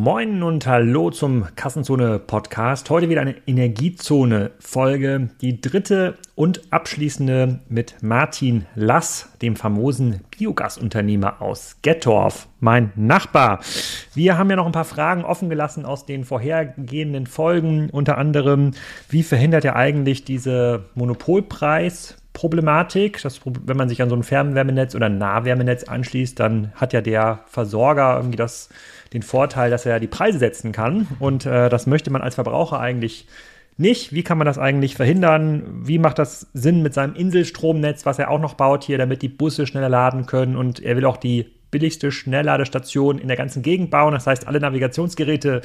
Moin und hallo zum Kassenzone Podcast. Heute wieder eine Energiezone Folge, die dritte und abschließende mit Martin Lass, dem famosen Biogasunternehmer aus Gettorf, mein Nachbar. Wir haben ja noch ein paar Fragen offen gelassen aus den vorhergehenden Folgen, unter anderem, wie verhindert er eigentlich diese Monopolpreis Problematik. Das, wenn man sich an so ein Fernwärmenetz oder ein Nahwärmenetz anschließt, dann hat ja der Versorger irgendwie das, den Vorteil, dass er die Preise setzen kann. Und äh, das möchte man als Verbraucher eigentlich nicht. Wie kann man das eigentlich verhindern? Wie macht das Sinn mit seinem Inselstromnetz, was er auch noch baut hier, damit die Busse schneller laden können? Und er will auch die billigste Schnellladestation in der ganzen Gegend bauen. Das heißt, alle Navigationsgeräte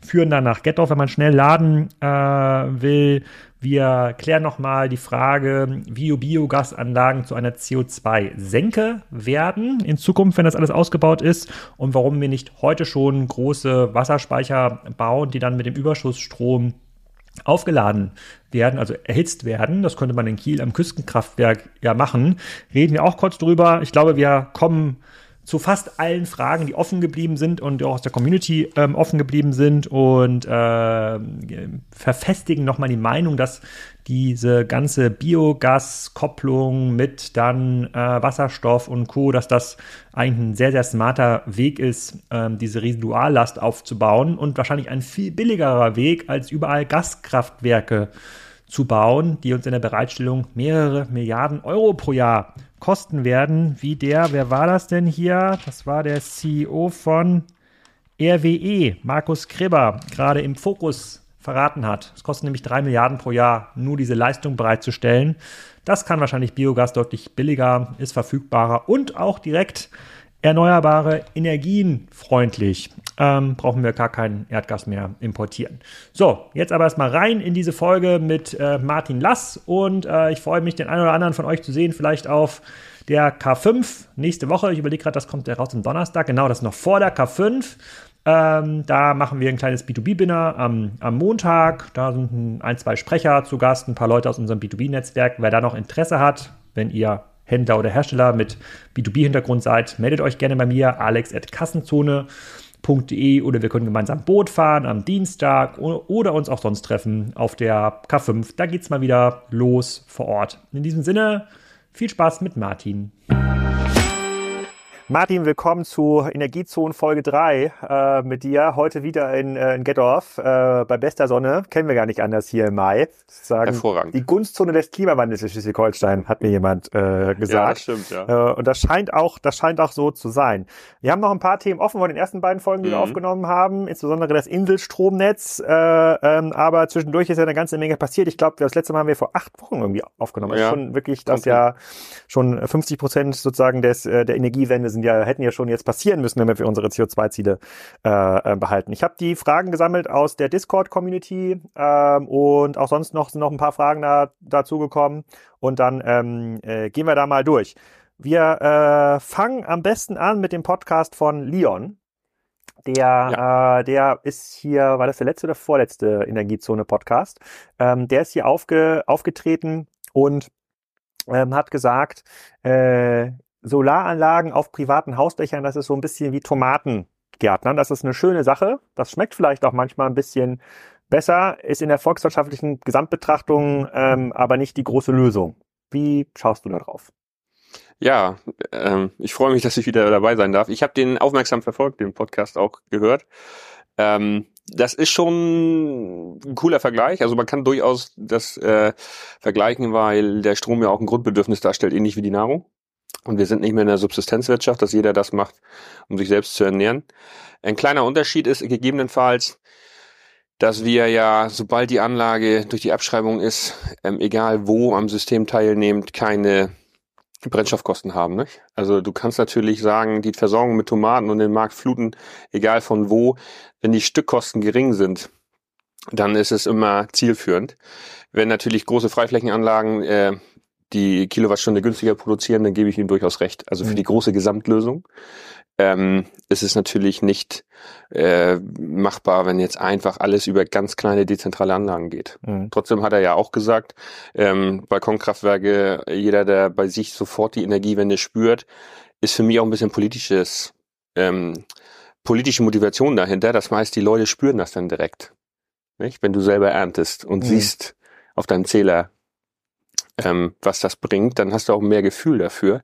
führen dann nach Gettorf, wenn man schnell laden äh, will. Wir klären nochmal die Frage, wie Biogasanlagen zu einer CO2-Senke werden in Zukunft, wenn das alles ausgebaut ist und warum wir nicht heute schon große Wasserspeicher bauen, die dann mit dem Überschussstrom aufgeladen werden, also erhitzt werden. Das könnte man in Kiel am Küstenkraftwerk ja machen. Reden wir auch kurz drüber. Ich glaube, wir kommen zu fast allen Fragen, die offen geblieben sind und auch aus der Community ähm, offen geblieben sind und äh, verfestigen nochmal die Meinung, dass diese ganze Biogaskopplung mit dann äh, Wasserstoff und Co., dass das eigentlich ein sehr, sehr smarter Weg ist, ähm, diese Residuallast aufzubauen und wahrscheinlich ein viel billigerer Weg, als überall Gaskraftwerke zu bauen, die uns in der Bereitstellung mehrere Milliarden Euro pro Jahr kosten werden, wie der, wer war das denn hier? Das war der CEO von RWE, Markus Kribber, gerade im Fokus verraten hat. Es kostet nämlich drei Milliarden pro Jahr, nur diese Leistung bereitzustellen. Das kann wahrscheinlich Biogas deutlich billiger, ist verfügbarer und auch direkt erneuerbare Energien freundlich. Ähm, brauchen wir gar kein Erdgas mehr importieren. So, jetzt aber erstmal rein in diese Folge mit äh, Martin Lass und äh, ich freue mich, den einen oder anderen von euch zu sehen, vielleicht auf der K5 nächste Woche. Ich überlege gerade, das kommt ja raus am Donnerstag. Genau, das ist noch vor der K5. Ähm, da machen wir ein kleines B2B-Binner am, am, Montag. Da sind ein, zwei Sprecher zu Gast, ein paar Leute aus unserem B2B-Netzwerk. Wer da noch Interesse hat, wenn ihr Händler oder Hersteller mit B2B-Hintergrund seid, meldet euch gerne bei mir, alex.kassenzone.de oder wir können gemeinsam Boot fahren am Dienstag oder uns auch sonst treffen auf der K5. Da geht es mal wieder los vor Ort. In diesem Sinne, viel Spaß mit Martin. Martin, willkommen zu Energiezonen Folge 3 äh, mit dir. Heute wieder in, äh, in Gettorf äh, bei bester Sonne. Kennen wir gar nicht anders hier im Mai. Sagen, Hervorragend. Die Gunstzone des Klimawandels in Schleswig-Holstein, hat mir jemand äh, gesagt. Ja, das stimmt, ja. Äh, und das scheint auch, das scheint auch so zu sein. Wir haben noch ein paar Themen offen von den ersten beiden Folgen, die mhm. wir aufgenommen haben, insbesondere das Inselstromnetz. Äh, ähm, aber zwischendurch ist ja eine ganze Menge passiert. Ich glaube, das letzte Mal haben wir vor acht Wochen irgendwie aufgenommen. Ja. Das ist schon wirklich das okay. ja schon 50 Prozent sozusagen des, äh, der Energiewende sind sind ja, hätten ja schon jetzt passieren müssen, damit wir unsere CO2-Ziele äh, äh, behalten. Ich habe die Fragen gesammelt aus der Discord-Community ähm, und auch sonst noch sind noch ein paar Fragen da, dazu gekommen. Und dann ähm, äh, gehen wir da mal durch. Wir äh, fangen am besten an mit dem Podcast von Leon. Der, ja. äh, der ist hier, war das der letzte oder vorletzte Energiezone-Podcast? Ähm, der ist hier aufge, aufgetreten und ähm, hat gesagt, äh, Solaranlagen auf privaten Hausdächern, das ist so ein bisschen wie Tomatengärtnern. Das ist eine schöne Sache. Das schmeckt vielleicht auch manchmal ein bisschen besser, ist in der volkswirtschaftlichen Gesamtbetrachtung ähm, aber nicht die große Lösung. Wie schaust du da drauf? Ja, ähm, ich freue mich, dass ich wieder dabei sein darf. Ich habe den aufmerksam verfolgt, den Podcast auch gehört. Ähm, das ist schon ein cooler Vergleich. Also man kann durchaus das äh, vergleichen, weil der Strom ja auch ein Grundbedürfnis darstellt, ähnlich wie die Nahrung. Und wir sind nicht mehr in der Subsistenzwirtschaft, dass jeder das macht, um sich selbst zu ernähren. Ein kleiner Unterschied ist gegebenenfalls, dass wir ja, sobald die Anlage durch die Abschreibung ist, ähm, egal wo am System teilnehmend, keine Brennstoffkosten haben. Ne? Also du kannst natürlich sagen, die Versorgung mit Tomaten und den Markt fluten, egal von wo, wenn die Stückkosten gering sind, dann ist es immer zielführend. Wenn natürlich große Freiflächenanlagen äh, die Kilowattstunde günstiger produzieren, dann gebe ich Ihnen durchaus recht. Also für mhm. die große Gesamtlösung ähm, ist es natürlich nicht äh, machbar, wenn jetzt einfach alles über ganz kleine dezentrale Anlagen geht. Mhm. Trotzdem hat er ja auch gesagt, ähm, Balkonkraftwerke, jeder, der bei sich sofort die Energiewende spürt, ist für mich auch ein bisschen politisches ähm, politische Motivation dahinter. Das heißt, die Leute spüren das dann direkt. Nicht? Wenn du selber erntest und mhm. siehst auf deinem Zähler, ähm, was das bringt, dann hast du auch mehr Gefühl dafür.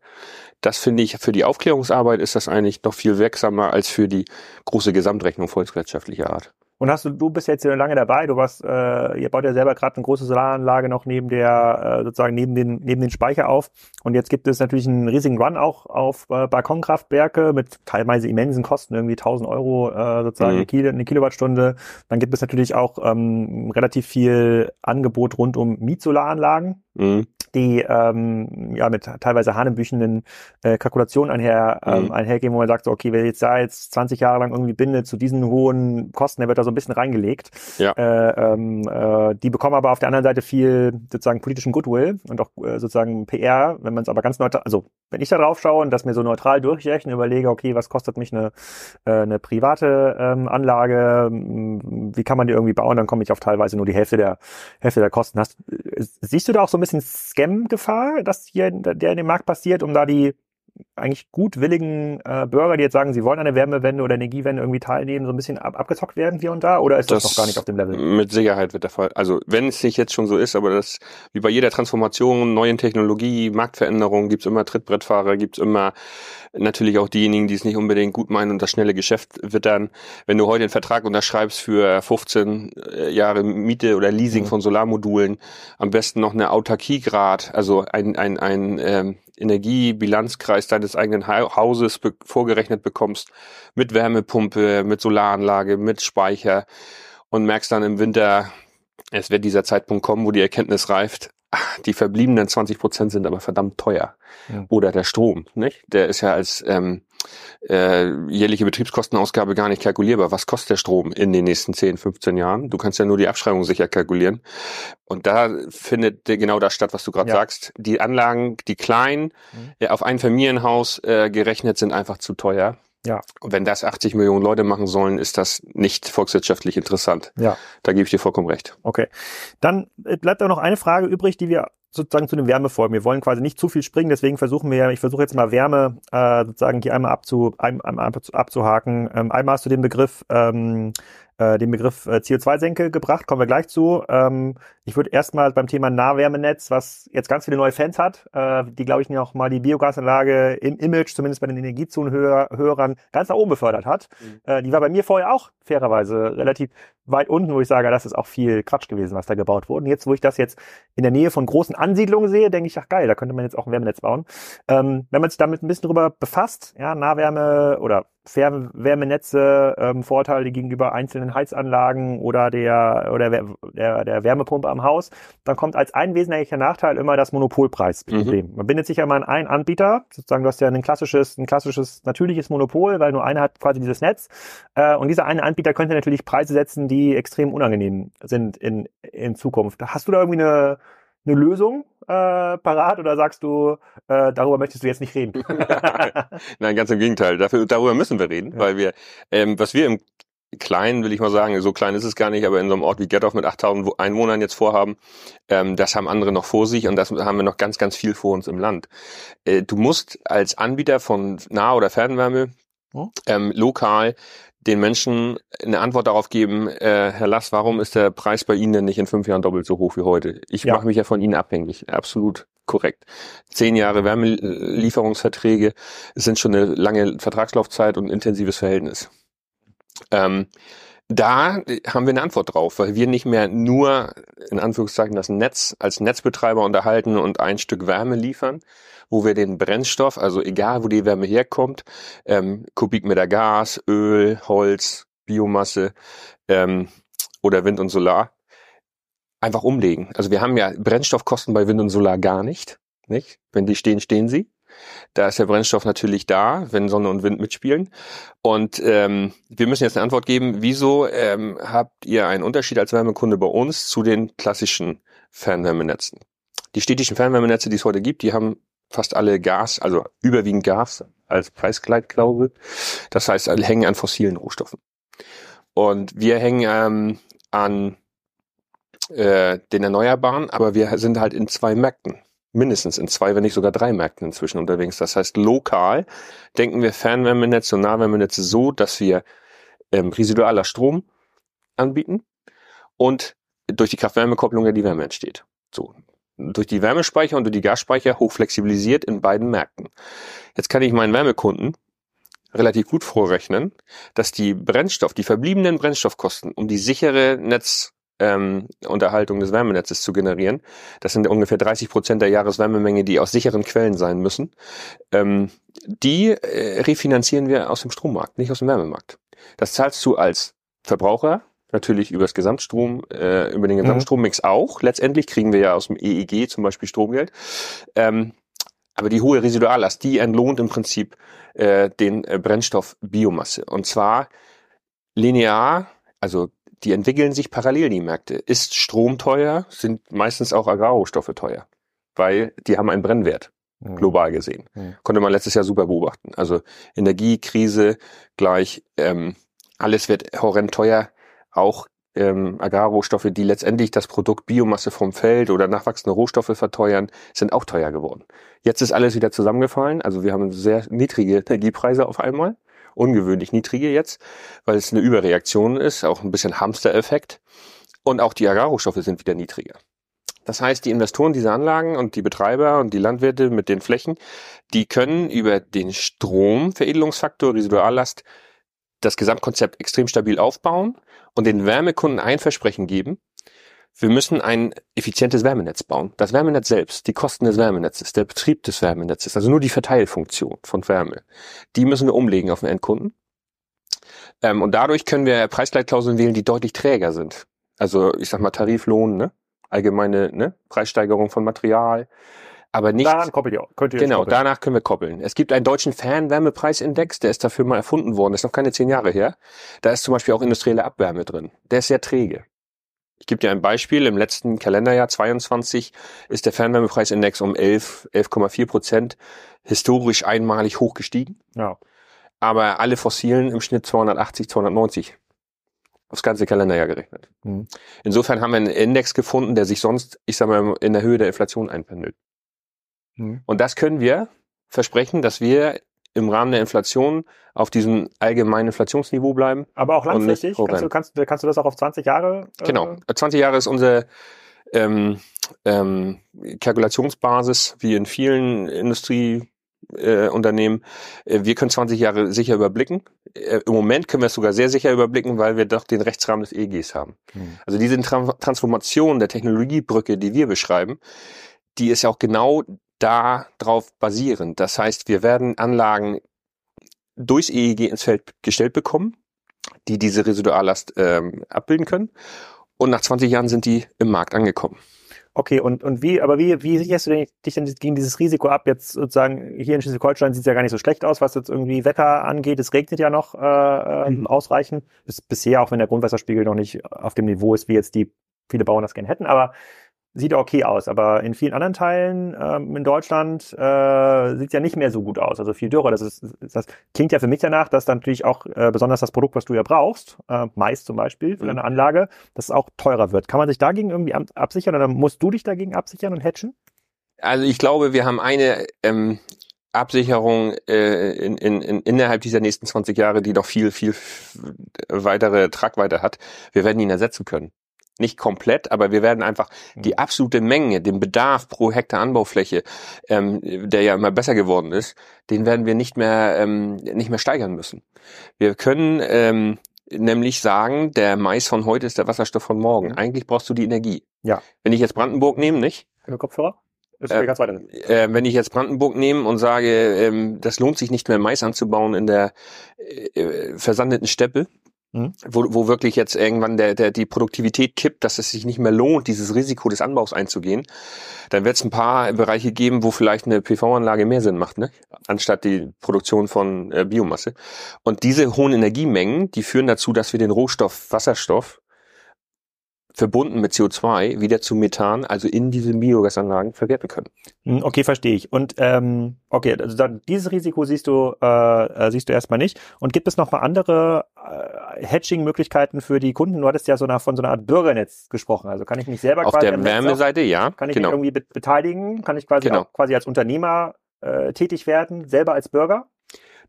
Das finde ich, für die Aufklärungsarbeit ist das eigentlich noch viel wirksamer als für die große Gesamtrechnung volkswirtschaftlicher Art. Und hast du, du bist jetzt hier lange dabei, du warst, äh, ihr baut ja selber gerade eine große Solaranlage noch neben der, äh, sozusagen neben den, neben den Speicher auf. Und jetzt gibt es natürlich einen riesigen Run auch auf äh, Balkonkraftwerke mit teilweise immensen Kosten, irgendwie 1000 Euro äh, sozusagen mhm. eine, Kilo, eine Kilowattstunde. Dann gibt es natürlich auch ähm, relativ viel Angebot rund um Mietsolaranlagen. Mhm die ähm, ja mit teilweise hanebüchenden äh, Kalkulationen einher, ähm, mhm. einhergehen, wo man sagt, so, okay, wer jetzt da jetzt 20 Jahre lang irgendwie bindet zu diesen hohen Kosten, der wird da so ein bisschen reingelegt. Ja. Äh, ähm, äh, die bekommen aber auf der anderen Seite viel sozusagen politischen Goodwill und auch äh, sozusagen PR, wenn man es aber ganz neutral, also wenn ich da drauf schaue und das mir so neutral durchrechne, überlege, okay, was kostet mich eine, äh, eine private ähm, Anlage, wie kann man die irgendwie bauen, dann komme ich auf teilweise nur die Hälfte der Hälfte der Kosten. Hast, siehst du da auch so ein bisschen Scam-Gefahr, dass hier der in dem Markt passiert, um da die eigentlich gutwilligen äh, Bürger, die jetzt sagen, sie wollen an der Wärmewende oder Energiewende irgendwie teilnehmen, so ein bisschen ab abgezockt werden hier und da? Oder ist das, das noch gar nicht auf dem Level? Mit Sicherheit wird der Fall. Also wenn es nicht jetzt schon so ist, aber das wie bei jeder Transformation, neuen Technologie, Marktveränderung, gibt's immer Trittbrettfahrer, gibt's immer natürlich auch diejenigen, die es nicht unbedingt gut meinen und das schnelle Geschäft wittern. Wenn du heute einen Vertrag unterschreibst für 15 äh, Jahre Miete oder Leasing mhm. von Solarmodulen, am besten noch eine Autarkiegrad, also ein, ein, ein ähm, Energiebilanzkreis deines eigenen Hauses be vorgerechnet bekommst, mit Wärmepumpe, mit Solaranlage, mit Speicher und merkst dann im Winter, es wird dieser Zeitpunkt kommen, wo die Erkenntnis reift, die verbliebenen 20 Prozent sind aber verdammt teuer. Ja. Oder der Strom, nicht? Der ist ja als ähm, äh, jährliche Betriebskostenausgabe gar nicht kalkulierbar. Was kostet der Strom in den nächsten 10, 15 Jahren? Du kannst ja nur die Abschreibung sicher kalkulieren. Und da findet genau das statt, was du gerade ja. sagst. Die Anlagen, die kleinen, mhm. äh, auf ein Familienhaus äh, gerechnet, sind einfach zu teuer. Ja. Und wenn das 80 Millionen Leute machen sollen, ist das nicht volkswirtschaftlich interessant. Ja. Da gebe ich dir vollkommen recht. Okay. Dann äh, bleibt da noch eine Frage übrig, die wir sozusagen zu den Wärmefolgen. Wir wollen quasi nicht zu viel springen, deswegen versuchen wir, ich versuche jetzt mal Wärme äh, sozusagen hier einmal abzu, ein, einmal abzuhaken. Ähm, einmal hast du den Begriff ähm, äh, den Begriff äh, CO2-Senke gebracht, kommen wir gleich zu. Ähm, ich würde erstmal beim Thema Nahwärmenetz, was jetzt ganz viele neue Fans hat, äh, die, glaube ich, noch mal die Biogasanlage im Image, zumindest bei den Energiezonenhörern, ganz nach oben befördert hat. Mhm. Äh, die war bei mir vorher auch fairerweise relativ weit unten, wo ich sage, das ist auch viel Quatsch gewesen, was da gebaut wurde. Und jetzt, wo ich das jetzt in der Nähe von großen Ansiedlungen sehe, denke ich, ach geil, da könnte man jetzt auch ein Wärmenetz bauen. Ähm, wenn man sich damit ein bisschen drüber befasst, ja, Nahwärme oder Fernwärmenetze, ähm, Vorteile gegenüber einzelnen Heizanlagen oder der oder der, der Wärmepumpe am Haus, dann kommt als ein wesentlicher Nachteil immer das Monopolpreisproblem. Mhm. Man bindet sich ja mal an einen Anbieter, sozusagen du hast ja ein klassisches, ein klassisches natürliches Monopol, weil nur einer hat quasi dieses Netz. Äh, und dieser eine Anbieter könnte natürlich Preise setzen, die extrem unangenehm sind in, in Zukunft. Hast du da irgendwie eine, eine Lösung äh, parat oder sagst du, äh, darüber möchtest du jetzt nicht reden? Nein, ganz im Gegenteil. Dafür, darüber müssen wir reden, ja. weil wir, ähm, was wir im Kleinen, will ich mal sagen, so klein ist es gar nicht, aber in so einem Ort wie Getoff mit 8000 Einwohnern jetzt vorhaben, ähm, das haben andere noch vor sich und das haben wir noch ganz, ganz viel vor uns im Land. Äh, du musst als Anbieter von Nah- oder Fernwärme oh. ähm, lokal den Menschen eine Antwort darauf geben, äh, Herr Lass, warum ist der Preis bei Ihnen denn nicht in fünf Jahren doppelt so hoch wie heute? Ich ja. mache mich ja von Ihnen abhängig. Absolut korrekt. Zehn Jahre Wärmelieferungsverträge sind schon eine lange Vertragslaufzeit und ein intensives Verhältnis. Ähm, da haben wir eine Antwort drauf, weil wir nicht mehr nur in Anführungszeichen das Netz als Netzbetreiber unterhalten und ein Stück Wärme liefern, wo wir den Brennstoff, also egal wo die Wärme herkommt, ähm, Kubikmeter Gas, Öl, Holz, Biomasse ähm, oder Wind und Solar, einfach umlegen. Also wir haben ja Brennstoffkosten bei Wind und Solar gar nicht. Nicht? Wenn die stehen, stehen sie. Da ist der Brennstoff natürlich da, wenn Sonne und Wind mitspielen. Und ähm, wir müssen jetzt eine Antwort geben, wieso ähm, habt ihr einen Unterschied als Wärmekunde bei uns zu den klassischen Fernwärmenetzen? Die städtischen Fernwärmenetze, die es heute gibt, die haben fast alle Gas, also überwiegend Gas als Preisgleitklausel. Das heißt, alle hängen an fossilen Rohstoffen. Und wir hängen ähm, an äh, den Erneuerbaren, aber wir sind halt in zwei Märkten. Mindestens in zwei, wenn nicht sogar drei Märkten inzwischen unterwegs. Das heißt, lokal denken wir Fernwärmenetze und Nahwärmenetze so, dass wir ähm, residualer Strom anbieten und durch die Kraft-Wärme-Kopplung ja die Wärme entsteht. So. Durch die Wärmespeicher und durch die Gasspeicher hochflexibilisiert in beiden Märkten. Jetzt kann ich meinen Wärmekunden relativ gut vorrechnen, dass die Brennstoff, die verbliebenen Brennstoffkosten, um die sichere Netzunterhaltung ähm, des Wärmenetzes zu generieren, das sind ungefähr 30 Prozent der Jahreswärmemenge, die aus sicheren Quellen sein müssen, ähm, die äh, refinanzieren wir aus dem Strommarkt, nicht aus dem Wärmemarkt. Das zahlst du als Verbraucher natürlich über das Gesamtstrom, äh, über den mhm. Gesamtstrommix mhm. auch. Letztendlich kriegen wir ja aus dem EEG zum Beispiel Stromgeld. Ähm, aber die hohe Residuallast, die entlohnt im Prinzip äh, den äh, Brennstoff Biomasse. Und zwar linear, also die entwickeln sich parallel, die Märkte. Ist Strom teuer, sind meistens auch Agrarrohstoffe teuer, weil die haben einen Brennwert, mhm. global gesehen. Mhm. Konnte man letztes Jahr super beobachten. Also Energiekrise gleich, ähm, alles wird horrend teuer, auch ähm, Agrarrohstoffe, die letztendlich das Produkt Biomasse vom Feld oder nachwachsende Rohstoffe verteuern, sind auch teuer geworden. Jetzt ist alles wieder zusammengefallen. Also wir haben sehr niedrige Energiepreise auf einmal. Ungewöhnlich niedrige jetzt, weil es eine Überreaktion ist, auch ein bisschen Hamster-Effekt. Und auch die Agrarrohstoffe sind wieder niedriger. Das heißt, die Investoren dieser Anlagen und die Betreiber und die Landwirte mit den Flächen, die können über den Stromveredelungsfaktor, Residuallast, das Gesamtkonzept extrem stabil aufbauen und den Wärmekunden ein Versprechen geben, wir müssen ein effizientes Wärmenetz bauen. Das Wärmenetz selbst, die Kosten des Wärmenetzes, der Betrieb des Wärmenetzes, also nur die Verteilfunktion von Wärme, die müssen wir umlegen auf den Endkunden. Ähm, und dadurch können wir Preisgleitklauseln wählen, die deutlich träger sind. Also ich sag mal Tariflohn, ne? allgemeine ne? Preissteigerung von Material, aber nicht. Daran koppelt ihr, könnt ihr genau, koppeln. danach können wir koppeln. Es gibt einen deutschen Fernwärmepreisindex, der ist dafür mal erfunden worden, das ist noch keine zehn Jahre her. Da ist zum Beispiel auch industrielle Abwärme drin. Der ist sehr träge. Ich gebe dir ein Beispiel. Im letzten Kalenderjahr 22 ist der Fernwärmepreisindex um 11, 11,4 Prozent historisch einmalig hochgestiegen. Ja. Aber alle Fossilen im Schnitt 280, 290 aufs ganze Kalenderjahr gerechnet. Mhm. Insofern haben wir einen Index gefunden, der sich sonst, ich sag mal, in der Höhe der Inflation einpendelt. Mhm. Und das können wir versprechen, dass wir im Rahmen der Inflation auf diesem allgemeinen Inflationsniveau bleiben. Aber auch langfristig? Kannst du, kannst, kannst du das auch auf 20 Jahre? Äh genau. 20 Jahre ist unsere ähm, ähm, Kalkulationsbasis, wie in vielen Industrieunternehmen. Äh, wir können 20 Jahre sicher überblicken. Äh, Im Moment können wir es sogar sehr sicher überblicken, weil wir doch den Rechtsrahmen des EEGs haben. Mhm. Also diese Tra Transformation der Technologiebrücke, die wir beschreiben, die ist ja auch genau darauf basierend. Das heißt, wir werden Anlagen durchs EEG ins Feld gestellt bekommen, die diese Residuallast ähm, abbilden können. Und nach 20 Jahren sind die im Markt angekommen. Okay, und, und wie, aber wie, wie sicherst du dich denn gegen dieses Risiko ab? Jetzt sozusagen hier in Schleswig-Holstein sieht es ja gar nicht so schlecht aus, was jetzt irgendwie Wetter angeht. Es regnet ja noch äh, mhm. ausreichend. Bis, bisher, auch wenn der Grundwasserspiegel noch nicht auf dem Niveau ist, wie jetzt die viele Bauern das gerne hätten. Aber sieht okay aus, aber in vielen anderen Teilen ähm, in Deutschland äh, sieht ja nicht mehr so gut aus, also viel dürrer. Das, ist, das klingt ja für mich danach, dass dann natürlich auch äh, besonders das Produkt, was du ja brauchst, äh, Mais zum Beispiel für mhm. deine Anlage, dass es auch teurer wird. Kann man sich dagegen irgendwie absichern oder musst du dich dagegen absichern und hatchen? Also ich glaube, wir haben eine ähm, Absicherung äh, in, in, in, innerhalb dieser nächsten 20 Jahre, die noch viel, viel weitere Tragweite hat. Wir werden ihn ersetzen können nicht komplett, aber wir werden einfach die mhm. absolute Menge, den Bedarf pro Hektar Anbaufläche, ähm, der ja immer besser geworden ist, den werden wir nicht mehr ähm, nicht mehr steigern müssen. Wir können ähm, nämlich sagen, der Mais von heute ist der Wasserstoff von morgen. Mhm. Eigentlich brauchst du die Energie. Ja. Wenn ich jetzt Brandenburg nehme, nicht? Kopfhörer? Äh. Äh, wenn ich jetzt Brandenburg nehme und sage, ähm, das lohnt sich nicht mehr Mais anzubauen in der äh, versandeten Steppe, Mhm. Wo, wo wirklich jetzt irgendwann der, der, die Produktivität kippt, dass es sich nicht mehr lohnt, dieses Risiko des Anbaus einzugehen, dann wird es ein paar Bereiche geben, wo vielleicht eine PV-Anlage mehr Sinn macht, ne? anstatt die Produktion von äh, Biomasse. Und diese hohen Energiemengen, die führen dazu, dass wir den Rohstoff Wasserstoff verbunden mit CO2 wieder zu Methan, also in diese Biogasanlagen verwerten können. Hm, okay, verstehe ich. Und ähm, okay, also dann dieses Risiko siehst du äh, äh, siehst du erstmal nicht. Und gibt es noch mal andere äh, Hedging-Möglichkeiten für die Kunden? Du hattest ja so nach, von so einer Art Bürgernetz gesprochen. Also kann ich mich selber auf quasi der Wärmeseite, ja, kann ich genau. mich irgendwie be beteiligen? Kann ich quasi Genau. quasi als Unternehmer äh, tätig werden, selber als Bürger?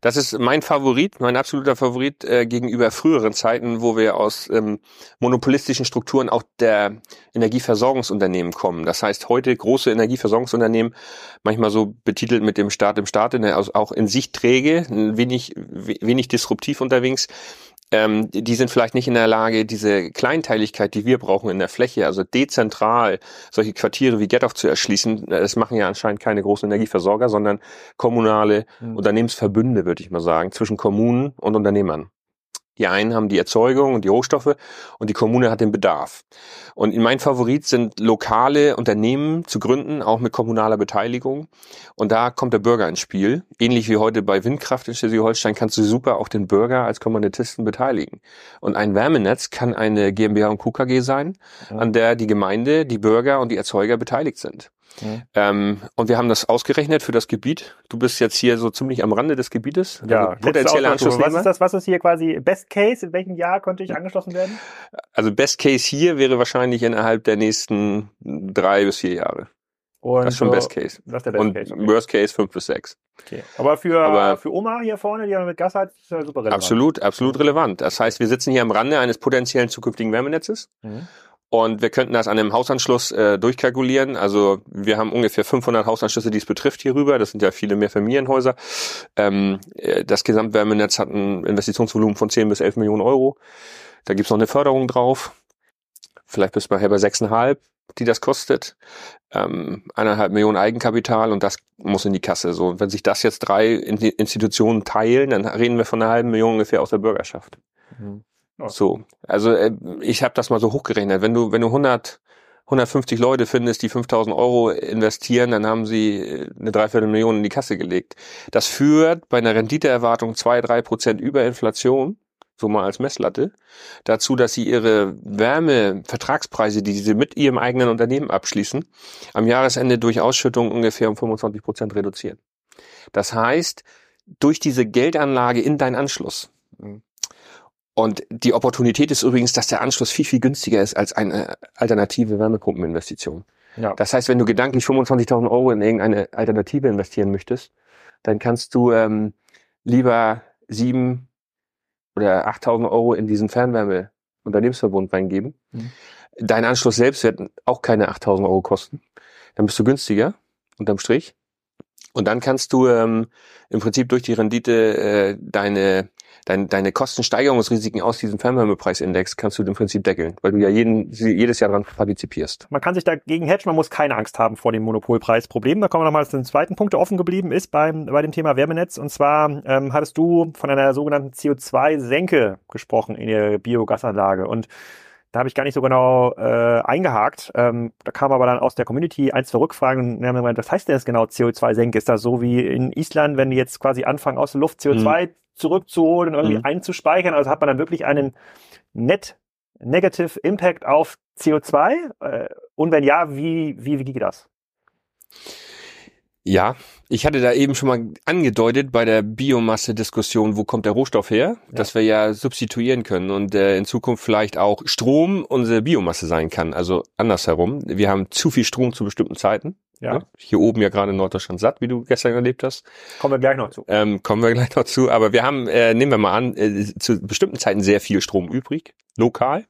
Das ist mein Favorit, mein absoluter Favorit äh, gegenüber früheren Zeiten, wo wir aus ähm, monopolistischen Strukturen auch der Energieversorgungsunternehmen kommen. Das heißt, heute große Energieversorgungsunternehmen, manchmal so betitelt mit dem Staat im Staat, also auch in sich träge, wenig, wenig disruptiv unterwegs, ähm, die sind vielleicht nicht in der Lage, diese Kleinteiligkeit, die wir brauchen in der Fläche, also dezentral solche Quartiere wie Gettoch zu erschließen. Das machen ja anscheinend keine großen Energieversorger, sondern kommunale Mhm. Unternehmensverbünde, würde ich mal sagen, zwischen Kommunen und Unternehmern. Die einen haben die Erzeugung und die Rohstoffe und die Kommune hat den Bedarf. Und mein Favorit sind lokale Unternehmen zu gründen, auch mit kommunaler Beteiligung. Und da kommt der Bürger ins Spiel. Ähnlich wie heute bei Windkraft in Schleswig-Holstein kannst du super auch den Bürger als Kommanditisten beteiligen. Und ein Wärmenetz kann eine GmbH und KKG sein, an der die Gemeinde, die Bürger und die Erzeuger beteiligt sind. Mhm. Ähm, und wir haben das ausgerechnet für das Gebiet. Du bist jetzt hier so ziemlich am Rande des Gebietes. Ja, also potenzielle letzte Ausdruck. Was Anschlussnehmer. ist das? Was ist hier quasi Best Case? In welchem Jahr könnte ich angeschlossen werden? Also Best Case hier wäre wahrscheinlich innerhalb der nächsten drei bis vier Jahre. Und Das ist schon so- Best Case. Das ist der Best Und Case. Okay. Worst Case fünf bis sechs. okay. Aber für, Aber- für Oma hier vorne, die ja mit Gas hat, ist ja super relevant. Absolut, absolut relevant. Das heißt, wir sitzen hier am Rande eines potenziellen zukünftigen Wärmenetzes Mhm. Und wir könnten das an einem Hausanschluss äh, durchkalkulieren. Also wir haben ungefähr 500 Hausanschlüsse, die es betrifft hier rüber. Das sind ja viele mehr Familienhäuser. Ähm, äh, das Gesamtwärmenetz hat ein Investitionsvolumen von 10 bis 11 Millionen Euro. Da gibt's noch eine Förderung drauf. Vielleicht bis bei bei 6,5, die das kostet. Ähm, eineinhalb Millionen Eigenkapital und das muss in die Kasse. So, und wenn sich das jetzt drei In- Institutionen teilen, dann reden wir von einer halben Million ungefähr aus der Bürgerschaft. Mhm. So, also äh, ich habe das mal so hochgerechnet. Wenn du wenn du 100 150 Leute findest, die 5000 Euro investieren, dann haben sie äh, eine Dreiviertelmillion in die Kasse gelegt. Das führt bei einer Renditeerwartung zwei drei Prozent über Inflation, so mal als Messlatte, dazu, dass sie ihre Wärmevertragspreise, die sie mit ihrem eigenen Unternehmen abschließen, am Jahresende durch Ausschüttung ungefähr um 25 Prozent reduzieren. Das heißt, durch diese Geldanlage in deinen Anschluss. Und die Opportunität ist übrigens, dass der Anschluss viel, viel günstiger ist als eine alternative Wärmepumpeninvestition. Ja. Das heißt, wenn du gedanklich 25.000 Euro in irgendeine Alternative investieren möchtest, dann kannst du ähm, lieber sieben oder 8.000 Euro in diesen Fernwärme-Unternehmensverbund reingeben. Mhm. Dein Anschluss selbst wird auch keine 8.000 Euro kosten. Dann bist du günstiger, unterm Strich. Und dann kannst du ähm, im Prinzip durch die Rendite äh, deine, dein, deine Kostensteigerungsrisiken aus diesem Fernwärmepreisindex kannst du im Prinzip deckeln, weil du ja jeden, jedes Jahr dran partizipierst. Man kann sich dagegen hedgen, man muss keine Angst haben vor dem Monopolpreisproblem. Da kommen wir nochmal zu dem zweiten Punkt, der offen geblieben ist beim, bei dem Thema Wärmenetz. Und zwar ähm, hattest du von einer sogenannten CO2-Senke gesprochen in der Biogasanlage. Und da habe ich gar nicht so genau äh, eingehakt. Ähm, da kam aber dann aus der Community ein, zwei Rückfragen und haben gemeint, was heißt denn das genau CO2-Senke? Ist das so wie in Island, wenn die jetzt quasi anfangen, aus der Luft CO2 zurückzuholen und irgendwie Mhm. einzuspeichern? Also hat man dann wirklich einen Net Negative Impact auf CO2? Äh, und wenn ja, wie, wie, wie geht das? Ja, ich hatte da eben schon mal angedeutet bei der Biomasse-Diskussion, wo kommt der Rohstoff her, dass wir ja substituieren können und äh, in Zukunft vielleicht auch Strom unsere Biomasse sein kann. Also andersherum. Wir haben zu viel Strom zu bestimmten Zeiten. Ja, Ne? Hier oben ja gerade in Norddeutschland satt, wie du gestern erlebt hast. kommen wir gleich noch zu. Ähm, kommen wir gleich noch zu. Aber wir haben, äh, nehmen wir mal an, äh, zu bestimmten Zeiten sehr viel Strom übrig, lokal.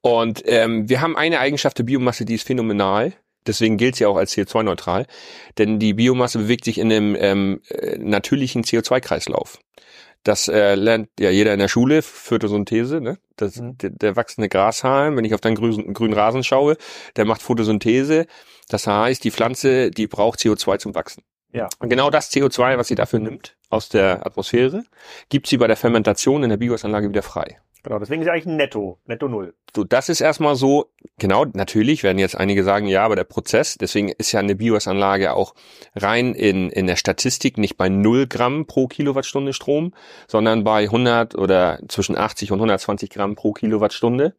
Und ähm, wir haben eine Eigenschaft der Biomasse, die ist phänomenal. Deswegen gilt sie auch als CO2-neutral. Denn die Biomasse bewegt sich in einem ähm, äh, natürlichen CO2-Kreislauf. Das äh, lernt ja jeder in der Schule, Photosynthese, ne? Das, Mhm. der, der wachsende Grashalm, wenn ich auf deinen grünen, grünen Rasen schaue, der macht Photosynthese. Das heißt, die Pflanze, die braucht CO2 zum Wachsen. Ja. Und genau das CO2, was sie dafür nimmt aus der Atmosphäre, gibt sie bei der Fermentation in der Biogasanlage wieder frei. Genau, deswegen ist ja eigentlich Netto, Netto Null. So, das ist erstmal so, genau, natürlich werden jetzt einige sagen, ja, aber der Prozess, deswegen ist ja eine Biogasanlage auch rein in, in der Statistik nicht bei 0 Gramm pro Kilowattstunde Strom, sondern bei 100 oder zwischen 80 und 120 Gramm pro Kilowattstunde.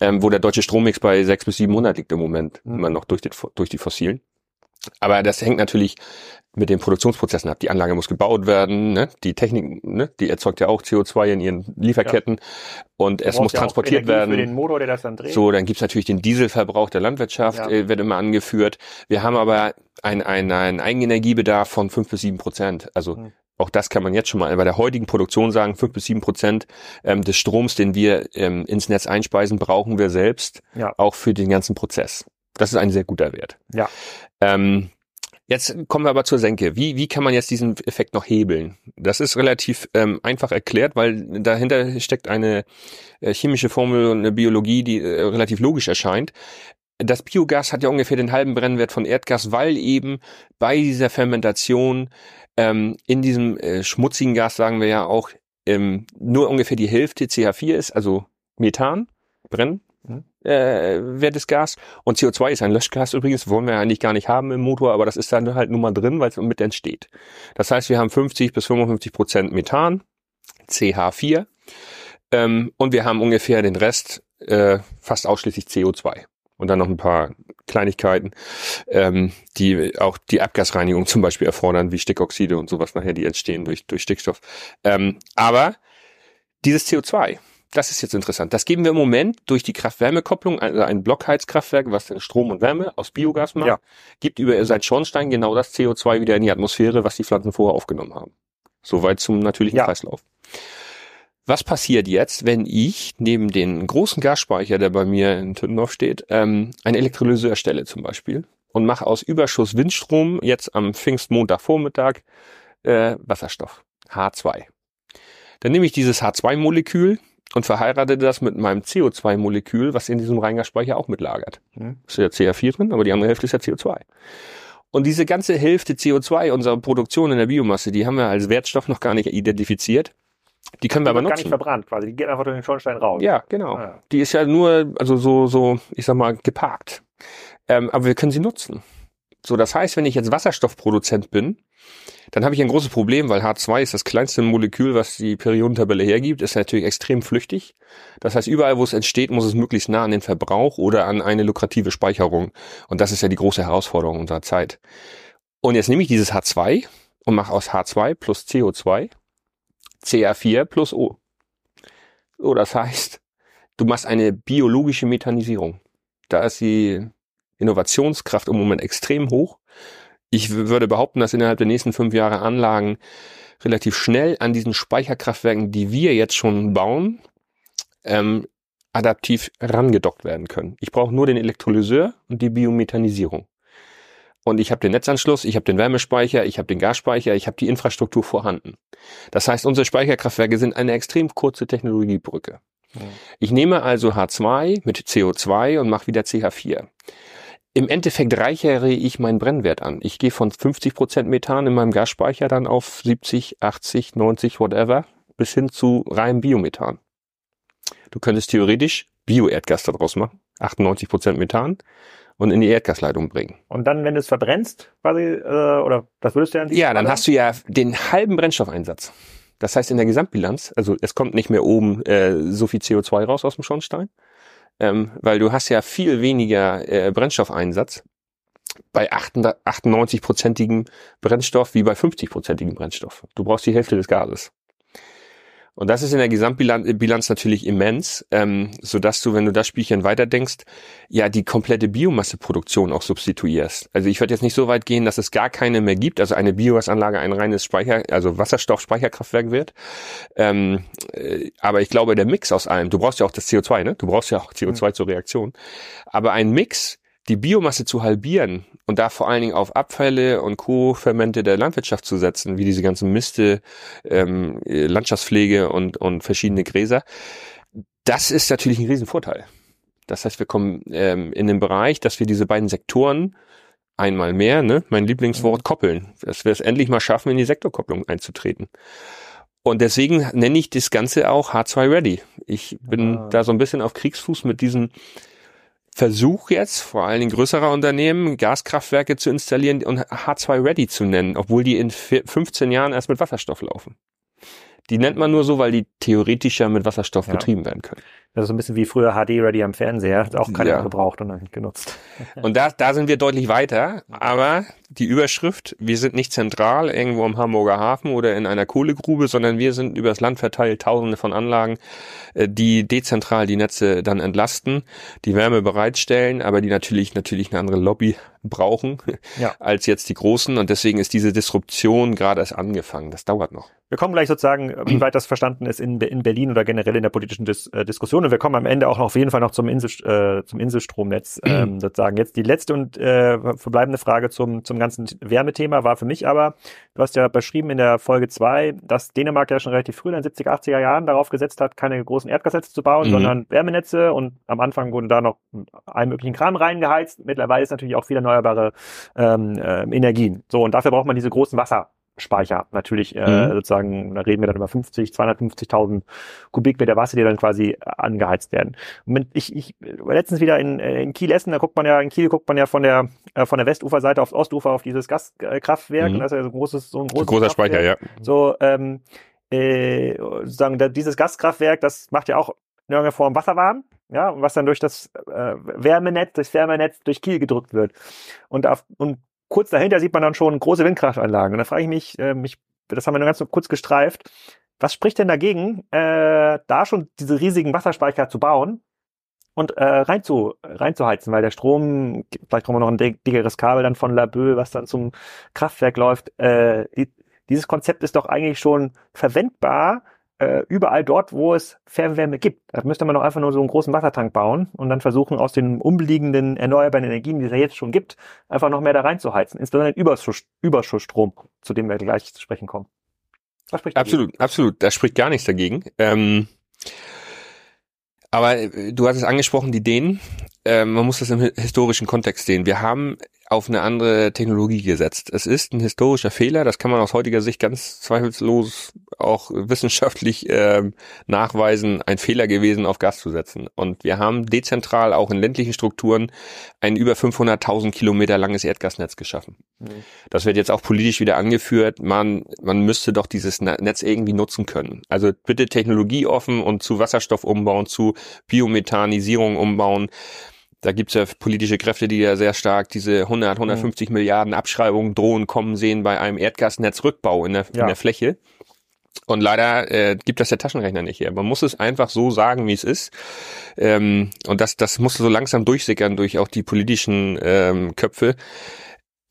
ähm, wo der deutsche Strommix bei sechs bis 700 liegt im Moment, mhm. immer noch durch die, durch die fossilen. Aber das hängt natürlich mit den Produktionsprozessen ab. Die Anlage muss gebaut werden, ne? die Technik, ne? die erzeugt ja auch CO2 in ihren Lieferketten ja. und es muss ja transportiert werden. Für den Motor, der das dann dreht. So, dann gibt's natürlich den Dieselverbrauch der Landwirtschaft, ja. äh, wird immer angeführt. Wir haben aber ein, ein, Eigenenergiebedarf von fünf bis sieben Prozent. Also hm. Auch das kann man jetzt schon mal bei der heutigen Produktion sagen, fünf bis sieben Prozent ähm, des Stroms, den wir ähm, ins Netz einspeisen, brauchen wir selbst, ja. auch für den ganzen Prozess. Das ist ein sehr guter Wert. Ja. Ähm, Jetzt kommen wir aber zur Senke. Wie, wie kann man jetzt diesen Effekt noch hebeln? Das ist relativ ähm, einfach erklärt, weil dahinter steckt eine äh, chemische Formel und eine Biologie, die äh, relativ logisch erscheint. Das Biogas hat ja ungefähr den halben Brennwert von Erdgas, weil eben bei dieser Fermentation ähm, in diesem äh, schmutzigen Gas, sagen wir ja auch, ähm, nur ungefähr die Hälfte CH4 ist, also Methan, Brennen, mhm. Äh, wertes Gas. Und CO2 ist ein Löschgas übrigens, wollen wir eigentlich gar nicht haben im Motor, aber das ist dann halt nun mal drin, weil es mit entsteht. Das heißt, wir haben 50 bis 55 Prozent Methan, CH4, ähm, und wir haben ungefähr den Rest äh, fast ausschließlich CO2 und dann noch ein paar Kleinigkeiten, ähm, die auch die Abgasreinigung zum Beispiel erfordern, wie Stickoxide und sowas nachher, die entstehen durch, durch Stickstoff. Ähm, aber dieses CO2, das ist jetzt interessant. Das geben wir im Moment durch die Kraft-Wärme-Kopplung, also ein Blockheizkraftwerk, was Strom und Wärme aus Biogas macht, ja. gibt über sein Schornstein genau das CO2 wieder in die Atmosphäre, was die Pflanzen vorher aufgenommen haben. Soweit zum natürlichen ja. Kreislauf. Was passiert jetzt, wenn ich neben den großen Gasspeicher, der bei mir in Tüttendorf steht, ähm, eine Elektrolyse erstelle zum Beispiel und mache aus Überschuss Windstrom jetzt am Pfingstmontagvormittag äh, Wasserstoff, H2. Dann nehme ich dieses H2-Molekül und verheirate das mit meinem CO2-Molekül, was in diesem Reingasspeicher auch mitlagert. Mhm. Ist ja CH4 drin, aber die andere Hälfte ist ja CO2. Und diese ganze Hälfte CO2 unserer Produktion in der Biomasse, die haben wir als Wertstoff noch gar nicht identifiziert. Die können wir aber nutzen. gar nicht verbrannt quasi. Die geht einfach durch den Schornstein raus. Ja, genau. Ah, ja. Die ist ja nur, also so, so, ich sag mal, geparkt. Ähm, aber wir können sie nutzen. So, das heißt, wenn ich jetzt Wasserstoffproduzent bin, dann habe ich ein großes Problem, weil H2 ist das kleinste Molekül, was die Periodentabelle hergibt, ist natürlich extrem flüchtig. Das heißt, überall, wo es entsteht, muss es möglichst nah an den Verbrauch oder an eine lukrative Speicherung. Und das ist ja die große Herausforderung unserer Zeit. Und jetzt nehme ich dieses H2 und mache aus H2 plus CO2 CA4 plus O. So, das heißt, du machst eine biologische Methanisierung. Da ist die Innovationskraft im Moment extrem hoch. Ich würde behaupten, dass innerhalb der nächsten fünf Jahre Anlagen relativ schnell an diesen Speicherkraftwerken, die wir jetzt schon bauen, ähm, adaptiv rangedockt werden können. Ich brauche nur den Elektrolyseur und die Biomethanisierung. Und ich habe den Netzanschluss, ich habe den Wärmespeicher, ich habe den Gasspeicher, ich habe die Infrastruktur vorhanden. Das heißt, unsere Speicherkraftwerke sind eine extrem kurze Technologiebrücke. Ja. Ich nehme also H2 mit CO2 und mache wieder CH4. Im Endeffekt reichere ich meinen Brennwert an. Ich gehe von 50 Prozent Methan in meinem Gasspeicher dann auf 70, 80, 90, whatever, bis hin zu reinem Biomethan. Du könntest theoretisch Bioerdgas daraus machen, 98 Prozent Methan und in die Erdgasleitung bringen. Und dann, wenn du es verbrennst, quasi, äh, oder das würdest du ja Ja, dann hast du ja den halben Brennstoffeinsatz. Das heißt, in der Gesamtbilanz, also es kommt nicht mehr oben äh, so viel CO2 raus aus dem Schornstein, ähm, weil du hast ja viel weniger äh, Brennstoffeinsatz bei 98-prozentigem Brennstoff wie bei 50-prozentigem Brennstoff. Du brauchst die Hälfte des Gases. Und das ist in der Gesamtbilanz natürlich immens, ähm, so dass du, wenn du das Spielchen weiterdenkst, ja die komplette Biomasseproduktion auch substituierst. Also ich würde jetzt nicht so weit gehen, dass es gar keine mehr gibt, also eine Biogasanlage ein reines Speicher, also Wasserstoffspeicherkraftwerk wird. Ähm, äh, aber ich glaube, der Mix aus allem, du brauchst ja auch das CO2, ne? Du brauchst ja auch CO2 mhm. zur Reaktion. Aber ein Mix, die Biomasse zu halbieren und da vor allen Dingen auf Abfälle und Co-Fermente der Landwirtschaft zu setzen, wie diese ganzen Miste, ähm, Landschaftspflege und, und verschiedene Gräser, das ist natürlich ein Riesenvorteil. Das heißt, wir kommen ähm, in den Bereich, dass wir diese beiden Sektoren einmal mehr, ne, mein Lieblingswort, koppeln. Dass wir es endlich mal schaffen, in die Sektorkopplung einzutreten. Und deswegen nenne ich das Ganze auch H2 Ready. Ich bin ah. da so ein bisschen auf Kriegsfuß mit diesen Versuch jetzt, vor allen Dingen größerer Unternehmen, Gaskraftwerke zu installieren und H2 Ready zu nennen, obwohl die in 15 Jahren erst mit Wasserstoff laufen. Die nennt man nur so, weil die theoretischer mit Wasserstoff ja. betrieben werden können. Das ist so ein bisschen wie früher HD-Ready am Fernseher. Hat auch keiner ja. gebraucht und dann genutzt. Und da, da sind wir deutlich weiter. Aber die Überschrift, wir sind nicht zentral irgendwo am Hamburger Hafen oder in einer Kohlegrube, sondern wir sind übers Land verteilt, tausende von Anlagen, äh, die dezentral die Netze dann entlasten, die Wärme bereitstellen, aber die natürlich, natürlich eine andere Lobby brauchen ja. als jetzt die großen. Und deswegen ist diese Disruption gerade erst angefangen. Das dauert noch. Wir kommen gleich sozusagen, wie weit das verstanden ist in, in Berlin oder generell in der politischen Dis äh, Diskussion. Und wir kommen am Ende auch noch auf jeden Fall noch zum, Insel, äh, zum Inselstromnetz ähm, sozusagen. Jetzt die letzte und äh, verbleibende Frage zum, zum ganzen Wärmethema war für mich aber, du hast ja beschrieben in der Folge zwei, dass Dänemark ja schon relativ früh in den 70er, 80er Jahren darauf gesetzt hat, keine großen Erdgasnetze zu bauen, mhm. sondern Wärmenetze. Und am Anfang wurden da noch allen möglichen Kram reingeheizt. Mittlerweile ist natürlich auch viel erneuerbare ähm, äh, Energien. So, und dafür braucht man diese großen Wasser. Speicher. Natürlich äh, mhm. sozusagen, da reden wir dann über 50, 250.000 Kubikmeter Wasser, die dann quasi angeheizt werden. Und ich, ich letztens wieder in, äh, in Kiel essen, da guckt man ja, in Kiel guckt man ja von der äh, von der Westuferseite aufs Ostufer auf dieses Gaskraftwerk. Mhm. Und das ist ja so ein großes, so ein großes großer Speicher, ja. So, ähm, äh, sozusagen da, dieses Gaskraftwerk, das macht ja auch in irgendeiner Form Wasser warm, ja, was dann durch das äh, Wärmenetz, durchs Wärmenetz durch Kiel gedrückt wird. Und, auf, und kurz dahinter sieht man dann schon große Windkraftanlagen. Und da frage ich mich, äh, mich, das haben wir nur ganz kurz gestreift, was spricht denn dagegen, äh, da schon diese riesigen Wasserspeicher zu bauen und äh, rein zu, reinzuheizen, weil der Strom, vielleicht brauchen wir noch ein dickeres Kabel dann von Laboe, was dann zum Kraftwerk läuft. Äh, die, dieses Konzept ist doch eigentlich schon verwendbar äh, überall dort, wo es Fernwärme gibt. Da müsste man doch einfach nur so einen großen Wassertank bauen und dann versuchen, aus den umliegenden erneuerbaren Energien, die es ja jetzt schon gibt, einfach noch mehr da reinzuheizen. Insbesondere den Überschuss, Überschussstrom, zu dem wir gleich zu sprechen kommen. Was spricht absolut, dagegen? absolut. Da spricht gar nichts dagegen. Ähm, aber äh, du hast es angesprochen, die Dänen. Ähm, man muss das im historischen Kontext sehen. Wir haben auf eine andere Technologie gesetzt. Es ist ein historischer Fehler, das kann man aus heutiger Sicht ganz zweifellos auch wissenschaftlich äh, nachweisen, ein Fehler gewesen, auf Gas zu setzen. Und wir haben dezentral auch in ländlichen Strukturen ein über 500.000 Kilometer langes Erdgasnetz geschaffen. Mhm. Das wird jetzt auch politisch wieder angeführt. Man, man müsste doch dieses Netz irgendwie nutzen können. Also bitte Technologie offen und zu Wasserstoff umbauen, zu Biometanisierung umbauen da gibt's ja politische Kräfte, die ja sehr stark diese 100, 150 mhm. Milliarden Abschreibungen drohen kommen sehen bei einem Erdgasnetzrückbau in der, ja. in der Fläche. Und leider äh, gibt das der Taschenrechner nicht her. Man muss es einfach so sagen, wie es ist. Ähm, und das, das muss so langsam durchsickern durch auch die politischen ähm, Köpfe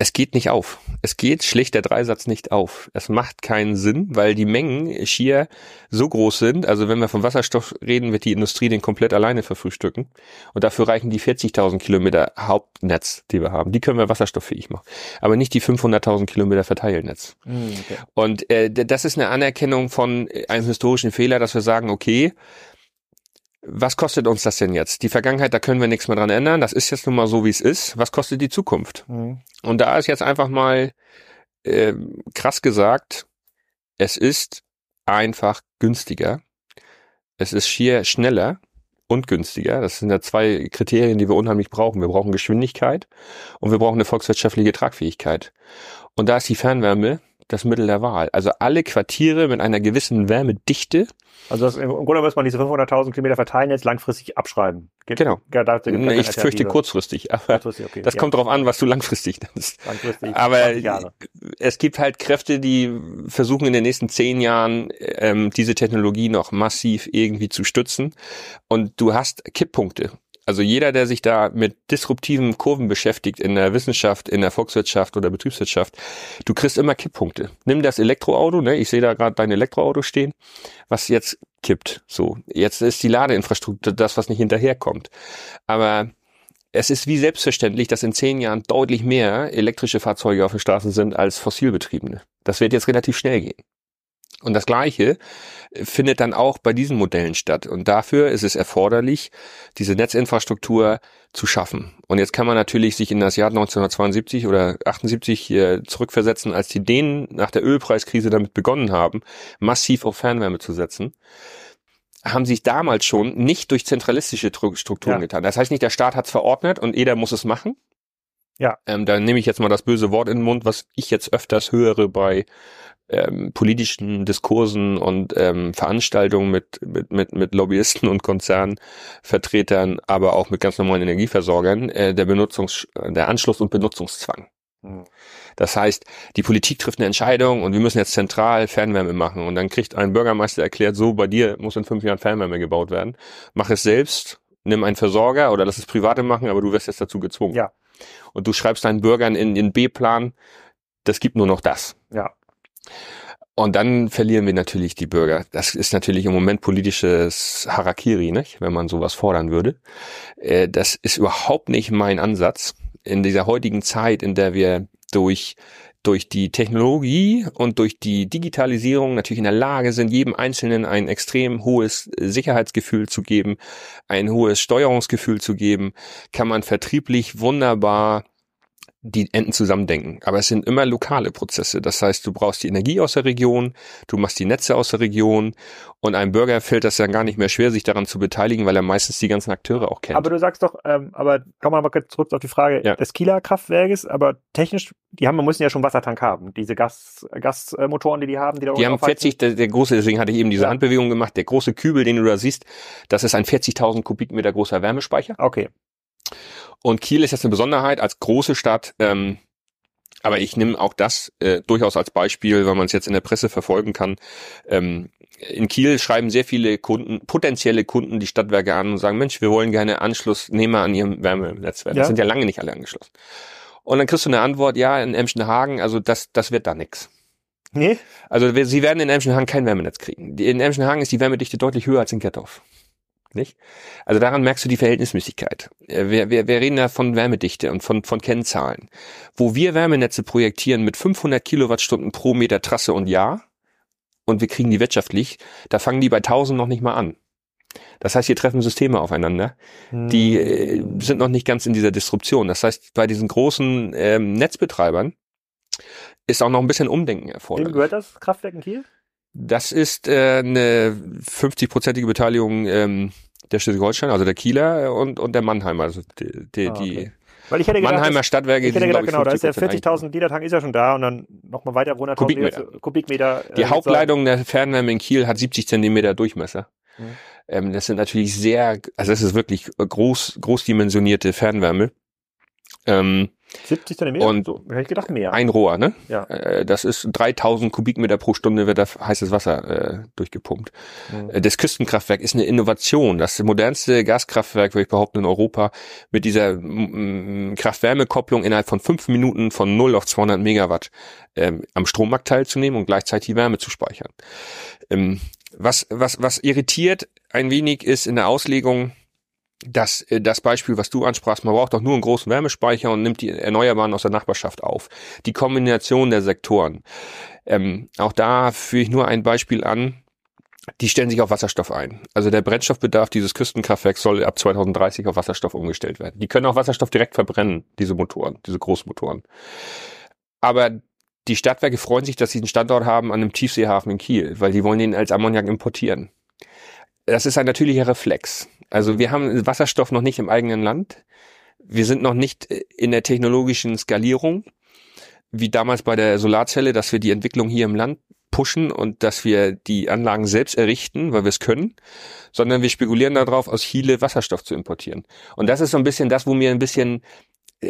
es geht nicht auf. Es geht schlicht der Dreisatz nicht auf. Es macht keinen Sinn, weil die Mengen schier so groß sind. Also wenn wir von Wasserstoff reden, wird die Industrie den komplett alleine verfrühstücken. Und dafür reichen die 40.000 Kilometer Hauptnetz, die wir haben. Die können wir wasserstofffähig machen. Aber nicht die 500.000 Kilometer Verteilnetz. Hm, okay. Und äh, das ist eine Anerkennung von einem historischen Fehler, dass wir sagen, okay, was kostet uns das denn jetzt? Die Vergangenheit, da können wir nichts mehr dran ändern. Das ist jetzt nun mal so, wie es ist. Was kostet die Zukunft? Mhm. Und da ist jetzt einfach mal äh, krass gesagt, es ist einfach günstiger. Es ist schier schneller und günstiger. Das sind ja zwei Kriterien, die wir unheimlich brauchen. Wir brauchen Geschwindigkeit und wir brauchen eine volkswirtschaftliche Tragfähigkeit. Und da ist die Fernwärme das Mittel der Wahl. Also alle Quartiere mit einer gewissen Wärmedichte. Also das, im Grunde muss man diese 500.000 Kilometer verteilen jetzt langfristig abschreiben. Geht, genau. Da, da ich fürchte kurzfristig, aber kurzfristig, okay. das ja. kommt darauf an, was du langfristig nennst. Langfristig, aber es gibt halt Kräfte, die versuchen in den nächsten zehn Jahren ähm, diese Technologie noch massiv irgendwie zu stützen. Und du hast Kipppunkte. Also jeder, der sich da mit disruptiven Kurven beschäftigt in der Wissenschaft, in der Volkswirtschaft oder Betriebswirtschaft, du kriegst immer Kipppunkte. Nimm das Elektroauto, ne? Ich sehe da gerade dein Elektroauto stehen, was jetzt kippt. So, jetzt ist die Ladeinfrastruktur das, was nicht hinterherkommt. Aber es ist wie selbstverständlich, dass in zehn Jahren deutlich mehr elektrische Fahrzeuge auf den Straßen sind als fossilbetriebene. Das wird jetzt relativ schnell gehen. Und das Gleiche findet dann auch bei diesen Modellen statt. Und dafür ist es erforderlich, diese Netzinfrastruktur zu schaffen. Und jetzt kann man natürlich sich in das Jahr 1972 oder 78 hier zurückversetzen, als die Dänen nach der Ölpreiskrise damit begonnen haben, massiv auf Fernwärme zu setzen haben sich damals schon nicht durch zentralistische Strukturen ja. getan. Das heißt nicht, der Staat hat es verordnet und jeder muss es machen, Ja. Ähm, da nehme ich jetzt mal das böse Wort in den Mund, was ich jetzt öfters höre bei ähm, politischen Diskursen und ähm, Veranstaltungen mit, mit, mit, mit Lobbyisten und Konzernvertretern, aber auch mit ganz normalen Energieversorgern, äh, der Benutzungs, der Anschluss- und Benutzungszwang. Hm. Das heißt, die Politik trifft eine Entscheidung und wir müssen jetzt zentral Fernwärme machen. Und dann kriegt ein Bürgermeister erklärt, so, bei dir muss in fünf Jahren Fernwärme gebaut werden. Mach es selbst, nimm einen Versorger oder lass es Private machen, aber du wirst jetzt dazu gezwungen. Ja. Und du schreibst deinen Bürgern in den B-Plan, das gibt nur noch das. Ja. Und dann verlieren wir natürlich die Bürger. Das ist natürlich im Moment politisches Harakiri, nicht? wenn man sowas fordern würde. Äh, das ist überhaupt nicht mein Ansatz. In dieser heutigen Zeit, in der wir durch durch die Technologie und durch die Digitalisierung natürlich in der Lage sind, jedem Einzelnen ein extrem hohes Sicherheitsgefühl zu geben, ein hohes Steuerungsgefühl zu geben, kann man vertrieblich wunderbar die Enden zusammendenken. Aber es sind immer lokale Prozesse. Das heißt, du brauchst die Energie aus der Region, du machst die Netze aus der Region und einem Bürger fällt das ja gar nicht mehr schwer, sich daran zu beteiligen, weil er meistens die ganzen Akteure auch kennt. Aber du sagst doch, ähm, aber kommen wir mal kurz zurück auf die Frage ja. des Kieler Kraftwerkes, aber technisch, die haben, müssen ja schon Wassertank haben. Diese Gas, Gasmotoren, die die haben, die da Die haben 40, der, der, große, deswegen hatte ich eben diese ja. Handbewegung gemacht, der große Kübel, den du da siehst, das ist ein 40.000 Kubikmeter großer Wärmespeicher. Okay. Und Kiel ist jetzt eine Besonderheit als große Stadt. Ähm, aber ich nehme auch das äh, durchaus als Beispiel, weil man es jetzt in der Presse verfolgen kann. Ähm, in Kiel schreiben sehr viele Kunden, potenzielle Kunden die Stadtwerke an und sagen, Mensch, wir wollen gerne Anschlussnehmer an ihrem Wärmenetzwerk. Ja. Das sind ja lange nicht alle angeschlossen. Und dann kriegst du eine Antwort, ja, in Emschenhagen, also das, das wird da nix. Nee? Also sie werden in Emschenhagen kein Wärmenetz kriegen. In Emschenhagen ist die Wärmedichte deutlich höher als in Gettorf. Nicht? Also daran merkst du die Verhältnismäßigkeit. Äh, wir, wir, wir reden da von Wärmedichte und von, von Kennzahlen. Wo wir Wärmenetze projektieren mit 500 Kilowattstunden pro Meter Trasse und Jahr und wir kriegen die wirtschaftlich, da fangen die bei 1000 noch nicht mal an. Das heißt, hier treffen Systeme aufeinander, die äh, sind noch nicht ganz in dieser Disruption. Das heißt, bei diesen großen ähm, Netzbetreibern ist auch noch ein bisschen Umdenken erforderlich. Wem gehört das Kraftwerk in Kiel? Das ist äh, eine 50-prozentige Beteiligung ähm, der Schleswig-Holstein, also der Kieler und, und der Mannheimer, also die, die, ah, okay. die weil ich hätte gedacht, Mannheimer Stadtwerke. Ich hätte gedacht, genau, da ist der 40.000 Liter Tank ist ja schon da und dann nochmal weiter runter Kubikmeter. Kubikmeter die äh, Hauptleitung der Fernwärme in Kiel hat 70 Zentimeter Durchmesser. Mhm. Ähm, das sind natürlich sehr, also das ist wirklich groß, großdimensionierte Fernwärme. Ähm, 70 Zentimeter? Und so, hätte ich gedacht mehr. Ein Rohr, ne? Ja. Äh, das ist 3000 Kubikmeter pro Stunde wird da heißes Wasser äh, durchgepumpt. Mhm. Äh, das Küstenkraftwerk ist eine Innovation. Das modernste Gaskraftwerk, würde ich behaupten, in Europa mit dieser Kraft-Wärme-Kopplung innerhalb von fünf Minuten von 0 auf 200 Megawatt ähm, am Strommarkt teilzunehmen und gleichzeitig die Wärme zu speichern. Ähm, was, was, was irritiert ein wenig ist in der Auslegung, das, äh, das Beispiel, was du ansprachst, man braucht doch nur einen großen Wärmespeicher und nimmt die Erneuerbaren aus der Nachbarschaft auf. Die Kombination der Sektoren. Ähm, auch da führe ich nur ein Beispiel an. Die stellen sich auf Wasserstoff ein. Also der Brennstoffbedarf dieses Küstenkraftwerks soll ab 2030 auf Wasserstoff umgestellt werden. Die können auch Wasserstoff direkt verbrennen, diese Motoren, diese Großmotoren. Aber die Stadtwerke freuen sich, dass sie einen Standort haben an einem Tiefseehafen in Kiel, weil die wollen den als Ammoniak importieren. Das ist ein natürlicher Reflex. Also wir haben Wasserstoff noch nicht im eigenen Land. Wir sind noch nicht in der technologischen Skalierung, wie damals bei der Solarzelle, dass wir die Entwicklung hier im Land pushen und dass wir die Anlagen selbst errichten, weil wir es können, sondern wir spekulieren darauf, aus Chile Wasserstoff zu importieren. Und das ist so ein bisschen das, wo mir ein bisschen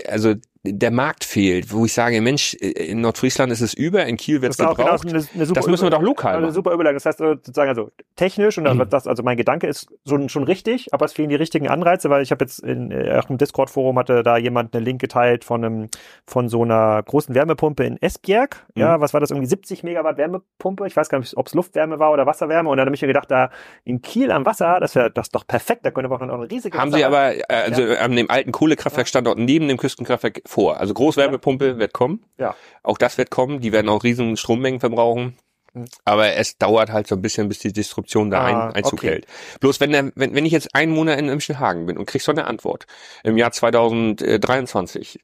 also der Markt fehlt, wo ich sage, Mensch, in Nordfriesland ist es über, in Kiel wird es genau gebraucht. Genau, eine, eine das müssen wir doch lokal machen. Eine super Überleitung. Das heißt äh, sozusagen also technisch und mhm. das, also mein Gedanke ist schon, schon richtig, aber es fehlen die richtigen Anreize, weil ich habe jetzt in äh, auch im Discord-Forum hatte da jemand einen Link geteilt von einem von so einer großen Wärmepumpe in Esbjerg. Mhm. Ja, was war das irgendwie 70 Megawatt Wärmepumpe? Ich weiß gar nicht, ob es Luftwärme war oder Wasserwärme. Und dann habe ich mir gedacht, da in Kiel am Wasser, das wäre das doch perfekt. Da könnte man auch eine riesige. Haben Sie aber äh, also ja. an dem alten Kohlekraftwerkstandort neben dem Küstenkraftwerk vor. Also Großwärmepumpe wird kommen. Ja. Auch das wird kommen. Die werden auch riesen Strommengen verbrauchen. Mhm. Aber es dauert halt so ein bisschen, bis die Disruption da ah, ein, Einzug okay. hält. Bloß wenn, der, wenn, wenn ich jetzt einen Monat in Imschenhagen bin und krieg so eine Antwort im Jahr 2023,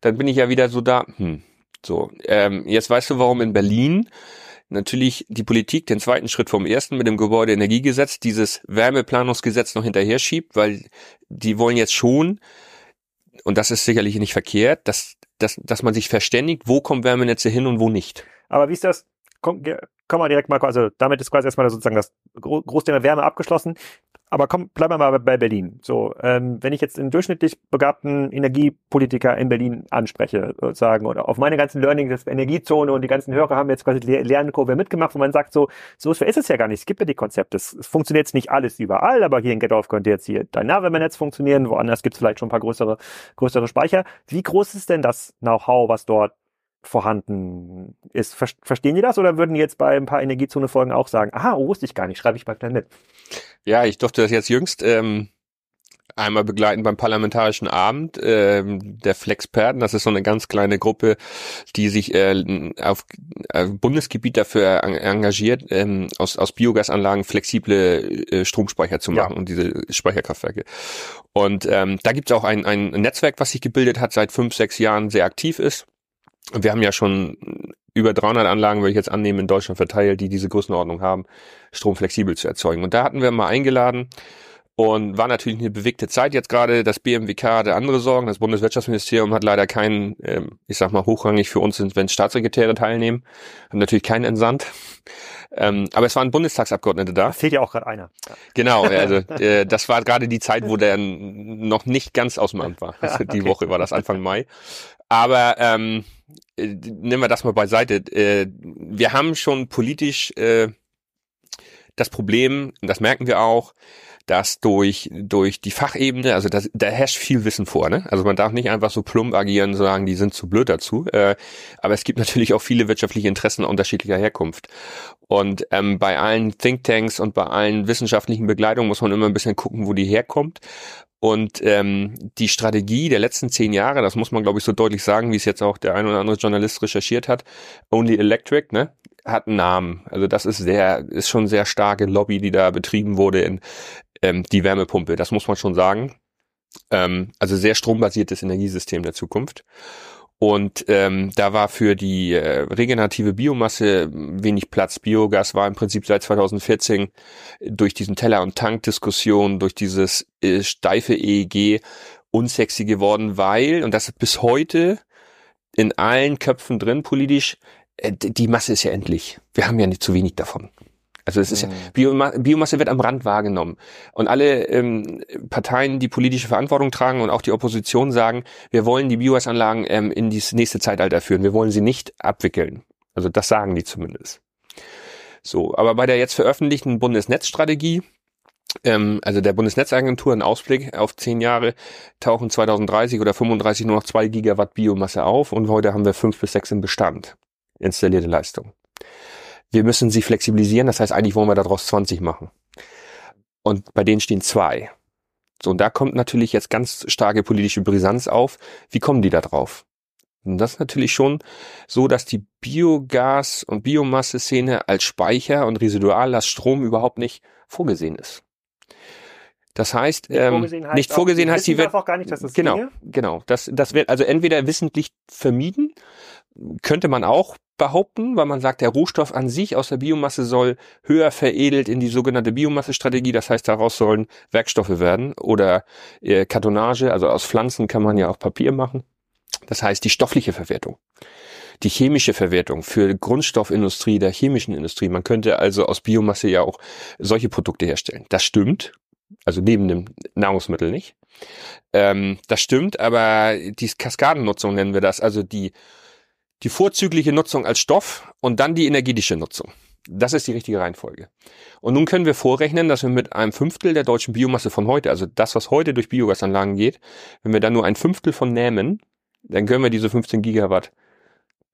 dann bin ich ja wieder so da, hm, so, ähm, jetzt weißt du, warum in Berlin natürlich die Politik den zweiten Schritt vom ersten mit dem Gebäudeenergiegesetz dieses Wärmeplanungsgesetz noch hinterher schiebt, weil die wollen jetzt schon und das ist sicherlich nicht verkehrt, dass, dass, dass man sich verständigt, wo kommen Wärmenetze hin und wo nicht. Aber wie ist das? Komm, komm mal direkt mal, also damit ist quasi erstmal sozusagen das Großthema Wärme abgeschlossen. Aber komm, bleiben wir mal bei Berlin. So, ähm, wenn ich jetzt einen durchschnittlich begabten Energiepolitiker in Berlin anspreche, sozusagen, oder auf meine ganzen Learnings, Energiezone und die ganzen Hörer haben jetzt quasi Lernkurve mitgemacht, wo man sagt, so, so ist es ja gar nicht. Es gibt ja die Konzepte. Es, es funktioniert jetzt nicht alles überall, aber hier in Gettorf könnte jetzt hier dein Nahwärmenetz funktionieren, woanders gibt es vielleicht schon ein paar größere, größere Speicher. Wie groß ist denn das Know-how, was dort vorhanden ist. Verstehen die das oder würden die jetzt bei ein paar Energiezone-Folgen auch sagen, aha, oh, wusste ich gar nicht, schreibe ich mal schnell mit? Ja, ich durfte das jetzt jüngst ähm, einmal begleiten beim Parlamentarischen Abend ähm, der Flexperten. Das ist so eine ganz kleine Gruppe, die sich äh, auf äh, Bundesgebiet dafür engagiert, ähm, aus, aus Biogasanlagen flexible äh, Stromspeicher zu machen ja. und diese Speicherkraftwerke. Und ähm, da gibt es auch ein, ein Netzwerk, was sich gebildet hat, seit fünf, sechs Jahren sehr aktiv ist wir haben ja schon über 300 Anlagen, würde ich jetzt annehmen, in Deutschland verteilt, die diese Größenordnung haben, Strom flexibel zu erzeugen. Und da hatten wir mal eingeladen und war natürlich eine bewegte Zeit jetzt gerade. Das BMWK hatte andere Sorgen. Das Bundeswirtschaftsministerium hat leider keinen, ähm, ich sag mal, hochrangig für uns sind, wenn Staatssekretäre teilnehmen. Hat natürlich keinen entsandt. Ähm, aber es waren Bundestagsabgeordnete da. Da fehlt ja auch gerade einer. Genau, also äh, das war gerade die Zeit, wo der noch nicht ganz aus dem Amt war. Also die okay. Woche war das Anfang Mai. Aber ähm, äh, nehmen wir das mal beiseite. Äh, wir haben schon politisch äh, das Problem, das merken wir auch, dass durch, durch die Fachebene, also das, da herrscht viel Wissen vor, ne? Also man darf nicht einfach so plump agieren und sagen, die sind zu blöd dazu. Äh, aber es gibt natürlich auch viele wirtschaftliche Interessen unterschiedlicher Herkunft. Und ähm, bei allen Thinktanks und bei allen wissenschaftlichen Begleitungen muss man immer ein bisschen gucken, wo die herkommt. Und ähm, die Strategie der letzten zehn Jahre, das muss man, glaube ich, so deutlich sagen, wie es jetzt auch der ein oder andere Journalist recherchiert hat, Only Electric, ne, hat einen Namen. Also das ist sehr, ist schon sehr starke Lobby, die da betrieben wurde in ähm, die Wärmepumpe. Das muss man schon sagen. Ähm, also sehr strombasiertes Energiesystem der Zukunft. Und ähm, da war für die äh, regenerative Biomasse wenig Platz. Biogas war im Prinzip seit 2014 durch diesen Teller- und Tank-Diskussion, durch dieses äh, steife EEG unsexy geworden, weil, und das ist bis heute in allen Köpfen drin politisch, äh, die Masse ist ja endlich. Wir haben ja nicht zu wenig davon. Also es ist ja, mhm. Bioma Biomasse wird am Rand wahrgenommen. Und alle ähm, Parteien, die politische Verantwortung tragen und auch die Opposition sagen, wir wollen die Biogasanlagen ähm, in dieses nächste Zeitalter führen. Wir wollen sie nicht abwickeln. Also das sagen die zumindest. So, aber bei der jetzt veröffentlichten Bundesnetzstrategie, ähm, also der Bundesnetzagentur, ein Ausblick auf zehn Jahre, tauchen 2030 oder 35 nur noch zwei Gigawatt Biomasse auf und heute haben wir fünf bis sechs im Bestand installierte Leistung wir müssen sie flexibilisieren, das heißt, eigentlich wollen wir daraus 20 machen. Und bei denen stehen zwei. So, und da kommt natürlich jetzt ganz starke politische Brisanz auf. Wie kommen die da drauf? Und das ist natürlich schon so, dass die Biogas- und Biomasse-Szene als Speicher und Residuallaststrom überhaupt nicht vorgesehen ist. Das heißt, nicht ähm, vorgesehen heißt, nicht vorgesehen heißt die wird auch gar nicht, dass das genau, ginge? genau. Das, das wird also entweder wissentlich vermieden, könnte man auch behaupten, weil man sagt, der Rohstoff an sich aus der Biomasse soll höher veredelt in die sogenannte Biomassestrategie. Das heißt, daraus sollen Werkstoffe werden oder äh, Kartonage, also aus Pflanzen kann man ja auch Papier machen. Das heißt, die stoffliche Verwertung. Die chemische Verwertung für Grundstoffindustrie, der chemischen Industrie. Man könnte also aus Biomasse ja auch solche Produkte herstellen. Das stimmt. Also neben dem Nahrungsmittel nicht. Ähm, das stimmt, aber die Kaskadennutzung nennen wir das. Also die die vorzügliche Nutzung als Stoff und dann die energetische Nutzung. Das ist die richtige Reihenfolge. Und nun können wir vorrechnen, dass wir mit einem Fünftel der deutschen Biomasse von heute, also das, was heute durch Biogasanlagen geht, wenn wir da nur ein Fünftel von nehmen, dann können wir diese 15 Gigawatt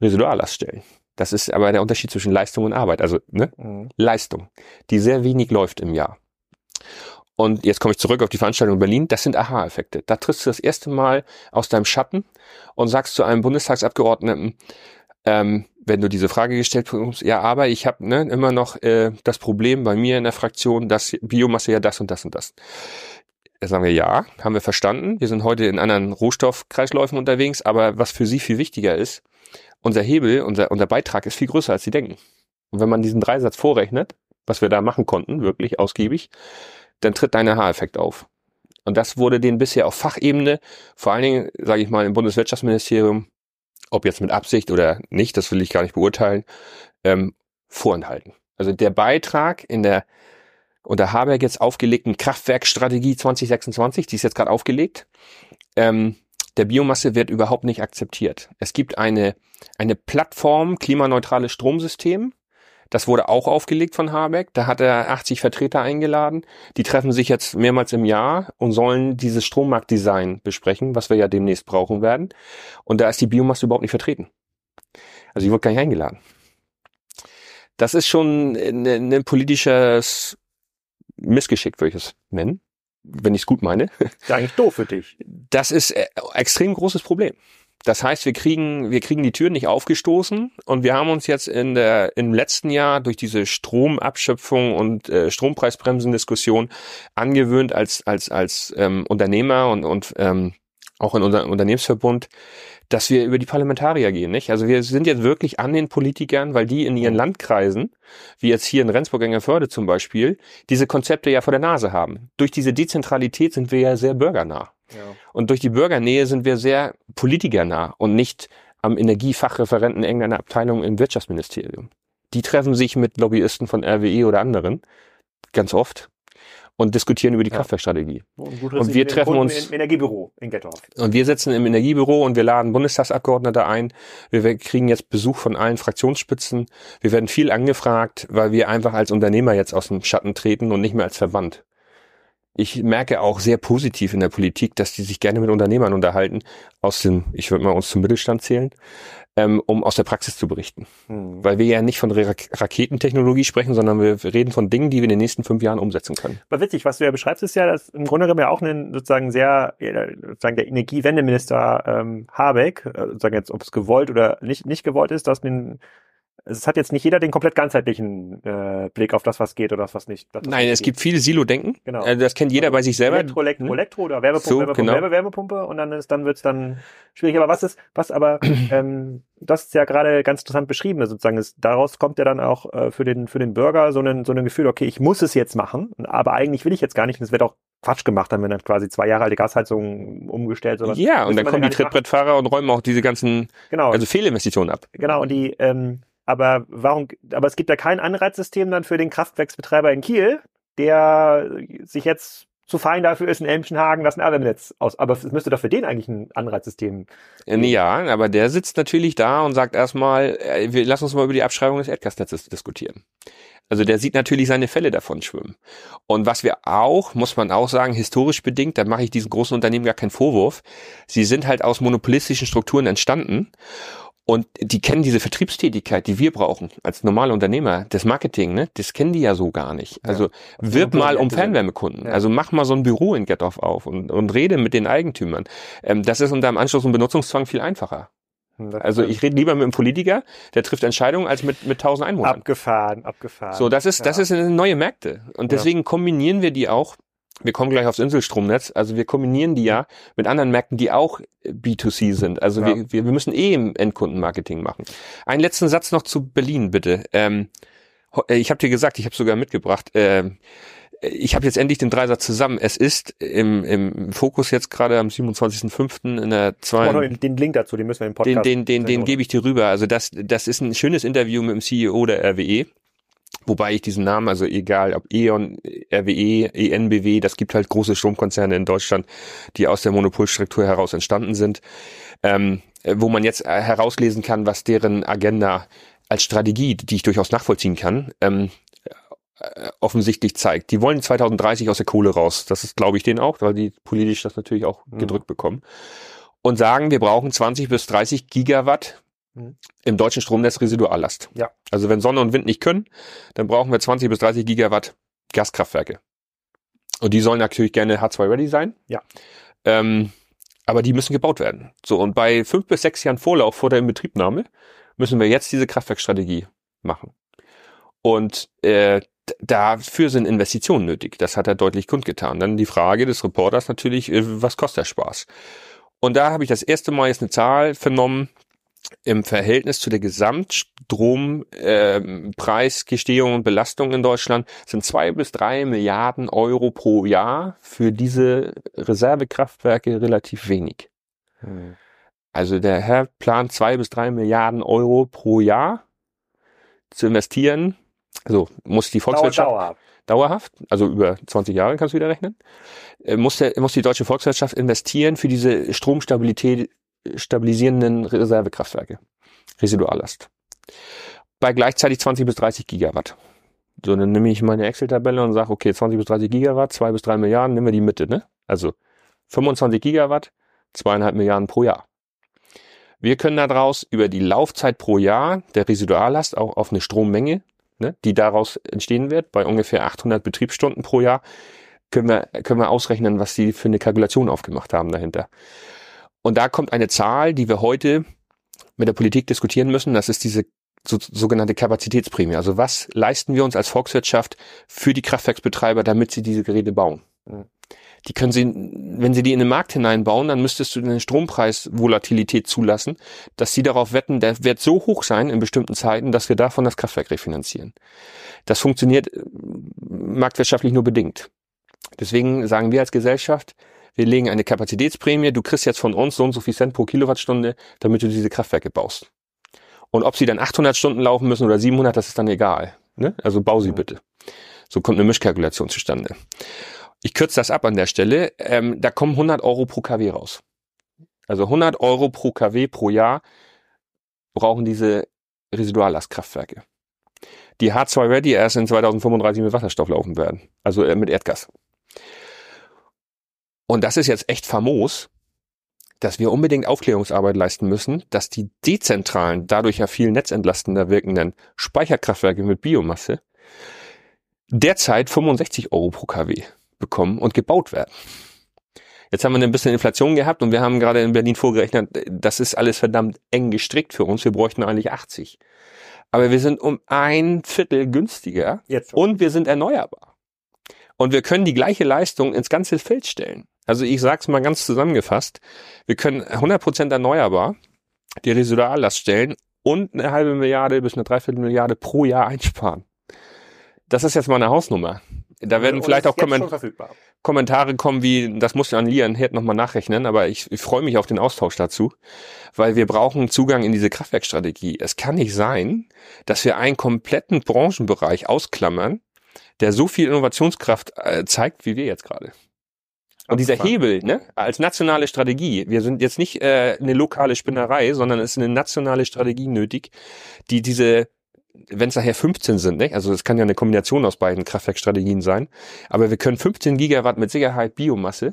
Residuallast stellen. Das ist aber der Unterschied zwischen Leistung und Arbeit, also ne? Mhm. Leistung, die sehr wenig läuft im Jahr. Und jetzt komme ich zurück auf die Veranstaltung in Berlin. Das sind Aha-Effekte. Da trittst du das erste Mal aus deinem Schatten und sagst zu einem Bundestagsabgeordneten, ähm, wenn du diese Frage gestellt bekommst, ja, aber ich habe ne, immer noch äh, das Problem bei mir in der Fraktion, dass Biomasse ja das und das und das. Da sagen wir ja, haben wir verstanden. Wir sind heute in anderen Rohstoffkreisläufen unterwegs, aber was für Sie viel wichtiger ist, unser Hebel, unser, unser Beitrag ist viel größer, als Sie denken. Und wenn man diesen Dreisatz vorrechnet, was wir da machen konnten, wirklich ausgiebig, dann tritt dein Haareffekt auf. Und das wurde denen bisher auf Fachebene, vor allen Dingen, sage ich mal, im Bundeswirtschaftsministerium, ob jetzt mit Absicht oder nicht, das will ich gar nicht beurteilen, ähm, vorenthalten. Also der Beitrag in der unter Habeck jetzt aufgelegten Kraftwerkstrategie 2026, die ist jetzt gerade aufgelegt, ähm, der Biomasse wird überhaupt nicht akzeptiert. Es gibt eine, eine Plattform klimaneutrales Stromsystem, das wurde auch aufgelegt von Habeck. Da hat er 80 Vertreter eingeladen. Die treffen sich jetzt mehrmals im Jahr und sollen dieses Strommarktdesign besprechen, was wir ja demnächst brauchen werden. Und da ist die Biomasse überhaupt nicht vertreten. Also die wurde gar nicht eingeladen. Das ist schon ein, ein politisches Missgeschick, würde ich es nennen, wenn ich es gut meine. Ist eigentlich doof für dich. Das ist äh, extrem großes Problem. Das heißt, wir kriegen, wir kriegen die Türen nicht aufgestoßen und wir haben uns jetzt in der, im letzten Jahr durch diese Stromabschöpfung und äh, Strompreisbremsendiskussion angewöhnt als, als, als ähm, Unternehmer und, und ähm, auch in unserem Unternehmensverbund, dass wir über die Parlamentarier gehen, nicht? Also wir sind jetzt wirklich an den Politikern, weil die in ihren Landkreisen, wie jetzt hier in Rendsburg-Engerförde zum Beispiel, diese Konzepte ja vor der Nase haben. Durch diese Dezentralität sind wir ja sehr bürgernah. Ja. Und durch die Bürgernähe sind wir sehr politikernah und nicht am Energiefachreferenten irgendeiner Abteilung im Wirtschaftsministerium. Die treffen sich mit Lobbyisten von RWE oder anderen ganz oft und diskutieren über die ja. Kraftwerkstrategie. Und, und wir treffen uns im Energiebüro in Gettorf. Und wir sitzen im Energiebüro und wir laden Bundestagsabgeordnete ein. Wir kriegen jetzt Besuch von allen Fraktionsspitzen. Wir werden viel angefragt, weil wir einfach als Unternehmer jetzt aus dem Schatten treten und nicht mehr als Verband ich merke auch sehr positiv in der Politik, dass die sich gerne mit Unternehmern unterhalten, aus dem, ich würde mal uns zum Mittelstand zählen, ähm, um aus der Praxis zu berichten. Hm. Weil wir ja nicht von Ra Raketentechnologie sprechen, sondern wir reden von Dingen, die wir in den nächsten fünf Jahren umsetzen können. Aber witzig, was du ja beschreibst, ist ja, dass im Grunde genommen ja auch ein sozusagen sehr, sozusagen der Energiewendeminister ähm, Habeck, äh, sozusagen jetzt, ob es gewollt oder nicht, nicht gewollt ist, dass man es hat jetzt nicht jeder den komplett ganzheitlichen äh, Blick auf das, was geht oder das, was nicht. Das, was Nein, es geht. gibt viele Silo-Denken. Genau. Äh, das kennt jeder also bei sich selber. Elektro, Elektro, hm? Elektro oder Wärmepumpe, so, Wärmepumpe, genau. Wärme, Wärmepumpe und dann ist, dann wird's dann schwierig. Aber was ist, was aber, ähm, das ist ja gerade ganz interessant beschrieben, sozusagen ist, daraus kommt ja dann auch äh, für den für den Bürger so ein so ein Gefühl, okay, ich muss es jetzt machen, aber eigentlich will ich jetzt gar nicht. Und es wird auch Quatsch gemacht, dann wenn dann quasi zwei Jahre alte Gasheizung umgestellt sowas. Ja, und dann kommen die Trittbrettfahrer und räumen auch diese ganzen genau. also Fehlinvestitionen ab. Genau, und die ähm, aber warum, aber es gibt ja kein Anreizsystem dann für den Kraftwerksbetreiber in Kiel, der sich jetzt zu fein dafür ist, in Elmschenhagen das Netz aus. Aber es müsste doch für den eigentlich ein Anreizsystem. Geben. Ja, aber der sitzt natürlich da und sagt erstmal, äh, wir lassen uns mal über die Abschreibung des Erdgasnetzes diskutieren. Also der sieht natürlich seine Fälle davon schwimmen. Und was wir auch, muss man auch sagen, historisch bedingt, da mache ich diesen großen Unternehmen gar keinen Vorwurf. Sie sind halt aus monopolistischen Strukturen entstanden und die kennen diese Vertriebstätigkeit, die wir brauchen als normale Unternehmer, das Marketing, ne, das kennen die ja so gar nicht. Also ja, wirb mal um Fernwärmekunden. Ja. Also mach mal so ein Büro in Gettorf auf und, und rede mit den Eigentümern. Ähm, das ist unter dem Anschluss und Benutzungszwang viel einfacher. Hm, also ich rede lieber mit einem Politiker, der trifft Entscheidungen, als mit mit tausend Einwohnern. Abgefahren, abgefahren. So, das ist das ist neue Märkte und deswegen kombinieren wir die auch wir kommen gleich aufs Inselstromnetz. Also wir kombinieren die ja mit anderen Märkten, die auch B2C sind. Also ja. wir, wir, wir müssen eh im Endkundenmarketing machen. Einen letzten Satz noch zu Berlin, bitte. Ähm, äh, ich habe dir gesagt, ich habe sogar mitgebracht. Ähm, ich habe jetzt endlich den Dreisatz zusammen. Es ist im, im Fokus jetzt gerade am 27.05. in der zweiten. Den Link dazu, den müssen wir im Podcast. Den, den, den, den gebe ich dir rüber. Also das, das ist ein schönes Interview mit dem CEO der RWE. Wobei ich diesen Namen, also egal ob E.ON, RWE, ENBW, das gibt halt große Stromkonzerne in Deutschland, die aus der Monopolstruktur heraus entstanden sind, ähm, wo man jetzt äh, herauslesen kann, was deren Agenda als Strategie, die ich durchaus nachvollziehen kann, ähm, äh, offensichtlich zeigt. Die wollen 2030 aus der Kohle raus. Das ist, glaube ich, denen auch, weil die politisch das natürlich auch mhm. gedrückt bekommen. Und sagen, wir brauchen 20 bis 30 Gigawatt Mhm. Im deutschen Stromnetz Residuallast. Ja. Also wenn Sonne und Wind nicht können, dann brauchen wir 20 bis 30 Gigawatt Gaskraftwerke. Und die sollen natürlich gerne H2-ready sein. Ja. Ähm, aber die müssen gebaut werden. So, und bei fünf bis sechs Jahren Vorlauf vor der Inbetriebnahme müssen wir jetzt diese Kraftwerkstrategie machen. Und äh, dafür sind Investitionen nötig. Das hat er deutlich kundgetan. Dann die Frage des Reporters natürlich, äh, was kostet der Spaß? Und da habe ich das erste Mal jetzt eine Zahl vernommen, im Verhältnis zu der Gesamtstrompreisgestehung ähm, und Belastung in Deutschland sind zwei bis drei Milliarden Euro pro Jahr für diese Reservekraftwerke relativ wenig. Hm. Also der Herr plant zwei bis drei Milliarden Euro pro Jahr zu investieren. Also muss die Volkswirtschaft dauerhaft, dauerhaft also über 20 Jahre kannst du wieder rechnen, äh, muss, der, muss die deutsche Volkswirtschaft investieren für diese Stromstabilität stabilisierenden Reservekraftwerke, Residuallast. Bei gleichzeitig 20 bis 30 Gigawatt. So, dann nehme ich meine Excel-Tabelle und sage, okay, 20 bis 30 Gigawatt, 2 bis 3 Milliarden, nehmen wir die Mitte, ne? Also 25 Gigawatt, zweieinhalb Milliarden pro Jahr. Wir können daraus über die Laufzeit pro Jahr der Residuallast auch auf eine Strommenge, ne, die daraus entstehen wird, bei ungefähr 800 Betriebsstunden pro Jahr, können wir, können wir ausrechnen, was sie für eine Kalkulation aufgemacht haben dahinter. Und da kommt eine Zahl, die wir heute mit der Politik diskutieren müssen. Das ist diese so, sogenannte Kapazitätsprämie. Also was leisten wir uns als Volkswirtschaft für die Kraftwerksbetreiber, damit sie diese Geräte bauen? Die können sie, wenn sie die in den Markt hineinbauen, dann müsstest du eine Strompreisvolatilität zulassen, dass sie darauf wetten, der wird so hoch sein in bestimmten Zeiten, dass wir davon das Kraftwerk refinanzieren. Das funktioniert äh, marktwirtschaftlich nur bedingt. Deswegen sagen wir als Gesellschaft, wir legen eine Kapazitätsprämie, du kriegst jetzt von uns so und so viel Cent pro Kilowattstunde, damit du diese Kraftwerke baust. Und ob sie dann 800 Stunden laufen müssen oder 700, das ist dann egal. Ne? Also bau sie bitte. So kommt eine Mischkalkulation zustande. Ich kürze das ab an der Stelle. Ähm, da kommen 100 Euro pro KW raus. Also 100 Euro pro KW pro Jahr brauchen diese Residuallastkraftwerke. Die H2 Ready erst in 2035 mit Wasserstoff laufen werden. Also äh, mit Erdgas. Und das ist jetzt echt famos, dass wir unbedingt Aufklärungsarbeit leisten müssen, dass die dezentralen, dadurch ja viel netzentlastender wirkenden Speicherkraftwerke mit Biomasse derzeit 65 Euro pro kW bekommen und gebaut werden. Jetzt haben wir ein bisschen Inflation gehabt und wir haben gerade in Berlin vorgerechnet, das ist alles verdammt eng gestrickt für uns. Wir bräuchten eigentlich 80. Aber wir sind um ein Viertel günstiger Jetzt und wir sind erneuerbar. Und wir können die gleiche Leistung ins ganze Feld stellen. Also ich sage es mal ganz zusammengefasst. Wir können 100% erneuerbar die Residuallast stellen und eine halbe Milliarde bis eine Dreiviertel Milliarde pro Jahr einsparen. Das ist jetzt mal eine Hausnummer. Da werden vielleicht auch Komment Kommentare kommen wie, das muss an Lian Herd nochmal nachrechnen, aber ich, ich freue mich auf den Austausch dazu, weil wir brauchen Zugang in diese Kraftwerkstrategie. Es kann nicht sein, dass wir einen kompletten Branchenbereich ausklammern, der so viel Innovationskraft äh, zeigt, wie wir jetzt gerade. Und dieser Hebel, ne, als nationale Strategie, wir sind jetzt nicht äh, eine lokale Spinnerei, sondern es ist eine nationale Strategie nötig, die diese, wenn es nachher 15 sind, ne, also es kann ja eine Kombination aus beiden Kraftwerkstrategien sein, aber wir können 15 Gigawatt mit Sicherheit Biomasse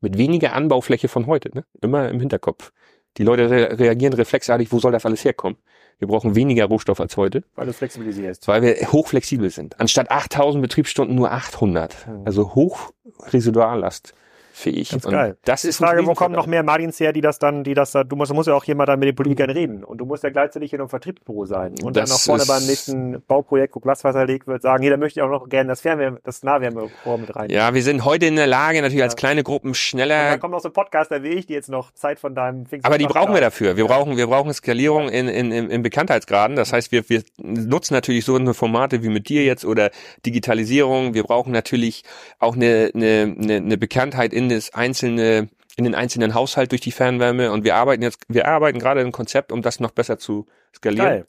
mit weniger Anbaufläche von heute, ne, immer im Hinterkopf. Die Leute re reagieren reflexartig, wo soll das alles herkommen? Wir brauchen weniger Rohstoff als heute. Weil du flexibilisierst. Weil wir hochflexibel sind. Anstatt 8000 Betriebsstunden nur 800. Also hoch Residuallast fähig. Ganz geil. Das ist die Frage, wo kommen noch mehr Martins her, die das dann, die das da, du musst, du musst ja auch hier mal dann mit den Politikern reden und du musst ja gleichzeitig in einem Vertriebsbüro sein und das dann auch vorne beim nächsten Bauprojekt, wo Glasfaser legt wird, sagen, hier, da möchte ich auch noch gerne das Fernwärme, das Nahwärmebor mit rein. Ja, wir sind heute in der Lage, natürlich ja. als kleine Gruppen schneller. Und dann kommt noch so ein Podcaster wie ich, die jetzt noch Zeit von deinem Pfingst Aber die brauchen wir dafür. Wir brauchen, wir brauchen Skalierung in, in, in, in Bekanntheitsgraden. Das heißt, wir, wir nutzen natürlich so eine Formate wie mit dir jetzt oder Digitalisierung. Wir brauchen natürlich auch eine, eine, eine, eine Bekanntheit in das einzelne in den einzelnen Haushalt durch die Fernwärme. Und wir arbeiten jetzt, wir arbeiten gerade ein Konzept, um das noch besser zu skalieren,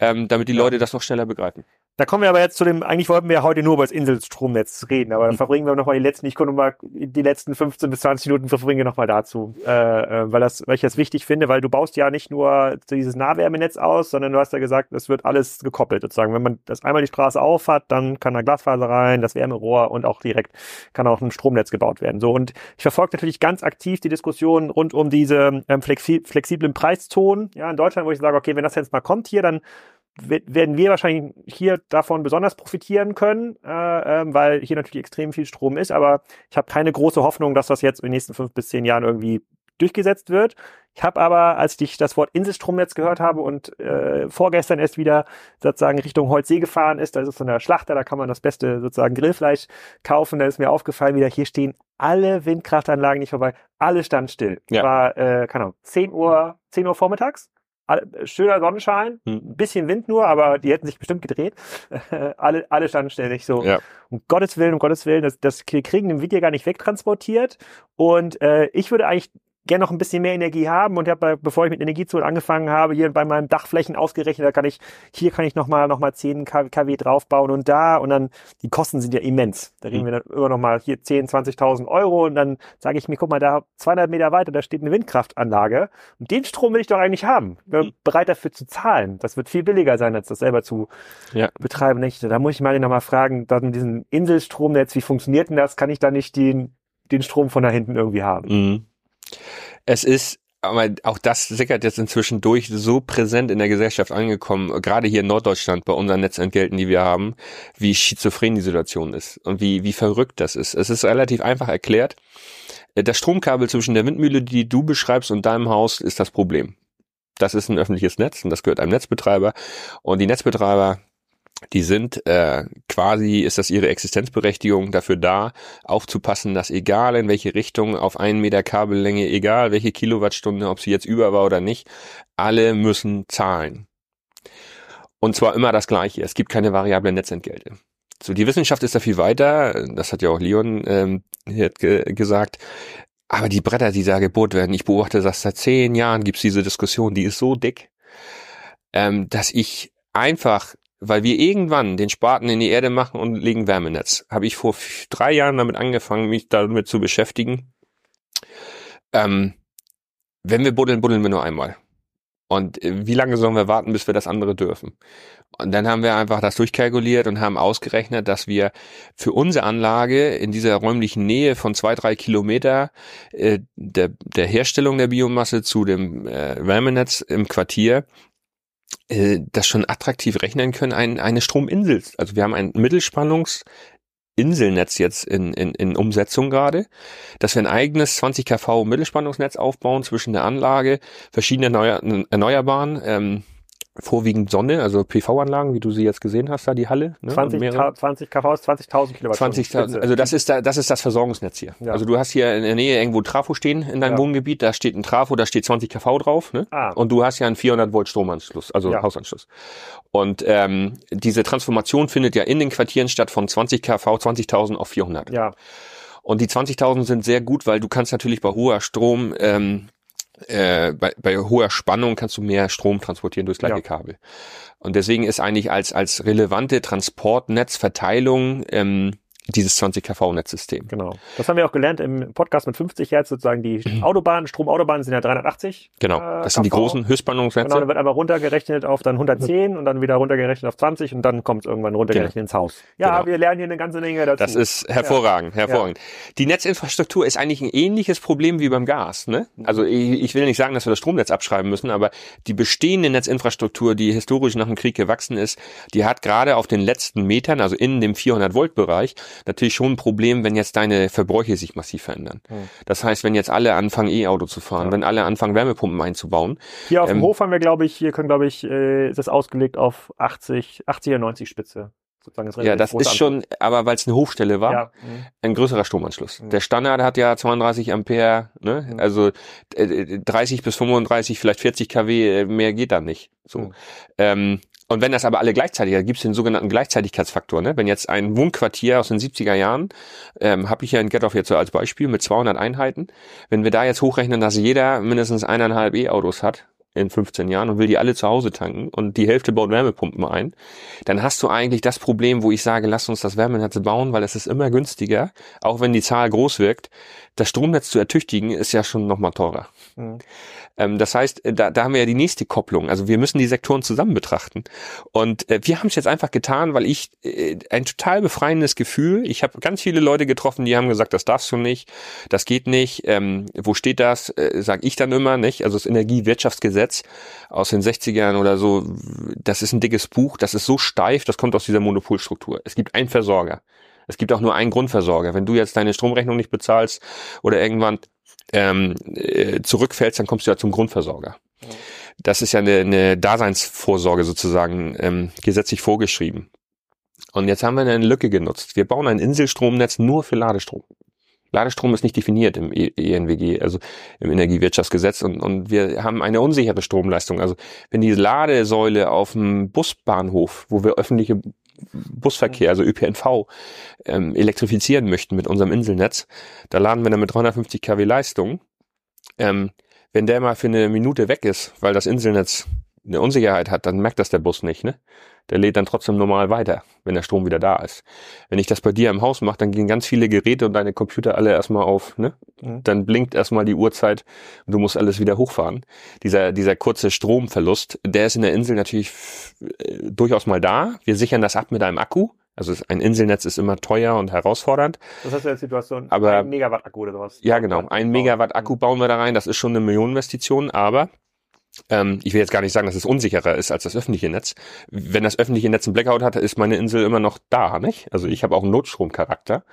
ähm, damit die Leute das noch schneller begreifen. Da kommen wir aber jetzt zu dem, eigentlich wollten wir ja heute nur über das Inselstromnetz reden, aber dann hm. verbringen wir nochmal die letzten, ich konnte mal die letzten 15 bis 20 Minuten verbringen wir nochmal dazu, äh, äh, weil das, weil ich das wichtig finde, weil du baust ja nicht nur dieses Nahwärmenetz aus, sondern du hast ja gesagt, es wird alles gekoppelt sozusagen. Wenn man das einmal die Straße auf hat, dann kann da Glasfaser rein, das Wärmerohr und auch direkt kann auch ein Stromnetz gebaut werden. So und ich verfolge natürlich ganz aktiv die Diskussion rund um diese ähm, flexi flexiblen Preiszonen. Ja, in Deutschland, wo ich sage, okay, wenn das jetzt mal kommt hier, dann werden wir wahrscheinlich hier davon besonders profitieren können, äh, äh, weil hier natürlich extrem viel Strom ist. Aber ich habe keine große Hoffnung, dass das jetzt in den nächsten fünf bis zehn Jahren irgendwie durchgesetzt wird. Ich habe aber, als ich das Wort Inselstromnetz gehört habe und äh, vorgestern erst wieder sozusagen Richtung Holzsee gefahren ist, da ist so eine Schlachter, da kann man das beste sozusagen Grillfleisch kaufen. Da ist mir aufgefallen, wieder hier stehen alle Windkraftanlagen nicht vorbei, alle standen still. Ja. War, äh, keine Ahnung, 10 Uhr, 10 Uhr vormittags schöner Sonnenschein, Hm. ein bisschen Wind nur, aber die hätten sich bestimmt gedreht. alle, alle standen ständig so, Ja. um Gottes Willen, um Gottes Willen, das, das kriegen den ja gar nicht wegtransportiert. Und äh, ich würde eigentlich gerne noch ein bisschen mehr Energie haben und habe, bevor ich mit Energiezonen angefangen habe, hier bei meinem Dachflächen ausgerechnet, da kann ich, hier kann ich nochmal noch mal 10 kW draufbauen und da und dann, die Kosten sind ja immens. Da reden Mhm. wir dann über nochmal hier 10, 20.000 Euro und dann sage ich mir, guck mal, da 200 Meter weiter, da steht eine Windkraftanlage und den Strom will ich doch eigentlich haben. Ich bin Mhm. bereit dafür zu zahlen. Das wird viel billiger sein, als das selber zu Ja. betreiben. Da muss ich Mari nochmal fragen, dann diesen Inselstromnetz, wie funktioniert denn das? Kann ich da nicht den, den Strom von da hinten irgendwie haben? Mhm. Es ist, aber auch das sickert jetzt inzwischen durch, so präsent in der Gesellschaft angekommen, gerade hier in Norddeutschland bei unseren Netzentgelten, die wir haben, wie schizophren die Situation ist und wie, wie verrückt das ist. Es ist relativ einfach erklärt. Das Stromkabel zwischen der Windmühle, die du beschreibst, und deinem Haus ist das Problem. Das ist ein öffentliches Netz und das gehört einem Netzbetreiber. Und die Netzbetreiber die sind äh, quasi, ist das ihre Existenzberechtigung dafür da, aufzupassen, dass egal in welche Richtung, auf einen Meter Kabellänge, egal welche Kilowattstunde, ob sie jetzt über war oder nicht, alle müssen zahlen. Und zwar immer das Gleiche. Es gibt keine variablen Netzentgelte. So, die Wissenschaft ist da viel weiter, das hat ja auch Leon ähm, ge gesagt. Aber die Bretter, die da gebohrt werden, ich beobachte das seit zehn Jahren, gibt's diese Diskussion, die ist so dick, ähm, dass ich einfach weil wir irgendwann den Spaten in die Erde machen und legen Wärmenetz. Habe ich vor drei Jahren damit angefangen, mich damit zu beschäftigen. Ähm, wenn wir buddeln, buddeln wir nur einmal. Und äh, wie lange sollen wir warten, bis wir das andere dürfen? Und dann haben wir einfach das durchkalkuliert und haben ausgerechnet, dass wir für unsere Anlage in dieser räumlichen Nähe von zwei, drei Kilometer äh, der, der Herstellung der Biomasse zu dem äh, Wärmenetz im Quartier äh, das schon attraktiv rechnen können, ein, eine Strominsel. Also wir haben ein Mittelspannungs Inselnetz jetzt in, in, in Umsetzung gerade, dass wir ein eigenes 20 kV Mittelspannungsnetz aufbauen zwischen der Anlage, verschiedene Erneuer Erneuerbaren, ähm, vorwiegend Sonne, also PV-Anlagen, wie du sie jetzt gesehen hast, da die Halle. Ne? 20, Und mehrere. 20 kV ist 20.000 Kilowattstunden. 20.000, also das ist da, das ist das Versorgungsnetz hier. Ja. Also du hast hier in der Nähe irgendwo Trafo stehen in deinem Ja. Wohngebiet, da steht ein Trafo, da steht 20 kV drauf, ne? Ah. Und du hast ja einen 400 Volt Stromanschluss, also Ja. Hausanschluss. Und ähm, diese Transformation findet ja in den Quartieren statt von 20 kV, 20.000 auf 400. Ja, Und die 20.000 sind sehr gut, weil du kannst natürlich bei hoher Strom, ähm, äh, bei, bei hoher Spannung kannst du mehr Strom transportieren durchs gleiche Ja. Kabel. Und deswegen ist eigentlich als, als relevante Transportnetzverteilung ähm, dieses 20 kV-Netzsystem. genau. Das haben wir auch gelernt im Podcast mit 50 Hertz sozusagen. Die Autobahnen, Stromautobahnen sind ja 380. Genau, äh, das sind die großen Genau, Höchstspannungsnetze. dann wird einmal runtergerechnet auf dann 110 und dann wieder runtergerechnet auf 20 und dann kommt es irgendwann runtergerechnet ins Haus. Ja, Genau. wir lernen hier eine ganze Menge dazu. Das ist hervorragend, hervorragend. Die Netzinfrastruktur ist eigentlich ein ähnliches Problem wie beim Gas. Ne? Also ich, ich will nicht sagen, dass wir das Stromnetz abschreiben müssen, aber die bestehende Netzinfrastruktur, die historisch nach dem Krieg gewachsen ist, die hat gerade auf den letzten Metern, also in dem 400 Volt Bereich, natürlich schon ein Problem, wenn jetzt deine Verbräuche sich massiv verändern. Hm. Das heißt, wenn jetzt alle anfangen E-Auto zu fahren, Ja. wenn alle anfangen Wärmepumpen einzubauen, Hier auf dem ähm, Hof haben wir, glaube ich, hier können, glaube ich, äh, ist das ausgelegt auf 80, 80 oder 90 Spitze. Sozusagen das ja, das ist schon, aber weil es eine Hochstelle war, Ja. Mhm. ein größerer Stromanschluss. Mhm. Der Standard hat ja 32 Ampere, ne? Mhm. also äh, 30 bis 35, vielleicht 40 kW, äh, mehr geht dann nicht. So. Mhm. Ähm, und wenn das aber alle gleichzeitig, da gibt es den sogenannten Gleichzeitigkeitsfaktor. Ne? Wenn jetzt ein Wohnquartier aus den 70er Jahren, ähm, habe ich ja in Getoff jetzt so als Beispiel mit 200 Einheiten, wenn wir da jetzt hochrechnen, dass jeder mindestens eineinhalb E-Autos hat in 15 Jahren und will die alle zu Hause tanken und die Hälfte baut Wärmepumpen ein, dann hast du eigentlich das Problem, wo ich sage, lass uns das Wärmenetz bauen, weil es ist immer günstiger, auch wenn die Zahl groß wirkt. Das Stromnetz zu ertüchtigen ist ja schon nochmal teurer. Mhm. Ähm, das heißt, äh, da, da haben wir ja die nächste Kopplung. Also wir müssen die Sektoren zusammen betrachten. Und äh, wir haben es jetzt einfach getan, weil ich äh, ein total befreiendes Gefühl. Ich habe ganz viele Leute getroffen, die haben gesagt, das darfst du nicht, das geht nicht. Ähm, wo steht das? Äh, Sag ich dann immer, nicht? Also das Energiewirtschaftsgesetz aus den 60ern oder so, das ist ein dickes Buch, das ist so steif, das kommt aus dieser Monopolstruktur. Es gibt einen Versorger. Es gibt auch nur einen Grundversorger. Wenn du jetzt deine Stromrechnung nicht bezahlst oder irgendwann ähm, äh, zurückfällst, dann kommst du ja zum Grundversorger. Das ist ja eine, eine Daseinsvorsorge sozusagen ähm, gesetzlich vorgeschrieben. Und jetzt haben wir eine Lücke genutzt. Wir bauen ein Inselstromnetz nur für Ladestrom. Ladestrom ist nicht definiert im ENWG, e also im Energiewirtschaftsgesetz und, und wir haben eine unsichere Stromleistung. Also wenn die Ladesäule auf dem Busbahnhof, wo wir öffentliche Busverkehr, also ÖPNV, ähm, elektrifizieren möchten mit unserem Inselnetz, da laden wir dann mit 350 kW Leistung. Ähm, wenn der mal für eine Minute weg ist, weil das Inselnetz eine Unsicherheit hat, dann merkt das der Bus nicht, ne? Der lädt dann trotzdem normal weiter, wenn der Strom wieder da ist. Wenn ich das bei dir im Haus mache, dann gehen ganz viele Geräte und deine Computer alle erstmal auf, ne? Mhm. Dann blinkt erstmal die Uhrzeit und du musst alles wieder hochfahren. Dieser, dieser kurze Stromverlust, der ist in der Insel natürlich äh, durchaus mal da. Wir sichern das ab mit einem Akku. Also ein Inselnetz ist immer teuer und herausfordernd. Das heißt jetzt Situation, aber, ein Megawatt Akku oder sowas. Ja, genau. Ein Megawatt Akku bauen wir da rein. Das ist schon eine Millioneninvestition, aber ähm, ich will jetzt gar nicht sagen, dass es unsicherer ist als das öffentliche Netz. Wenn das öffentliche Netz ein Blackout hat, ist meine Insel immer noch da, nicht? Also ich habe auch einen Notstromcharakter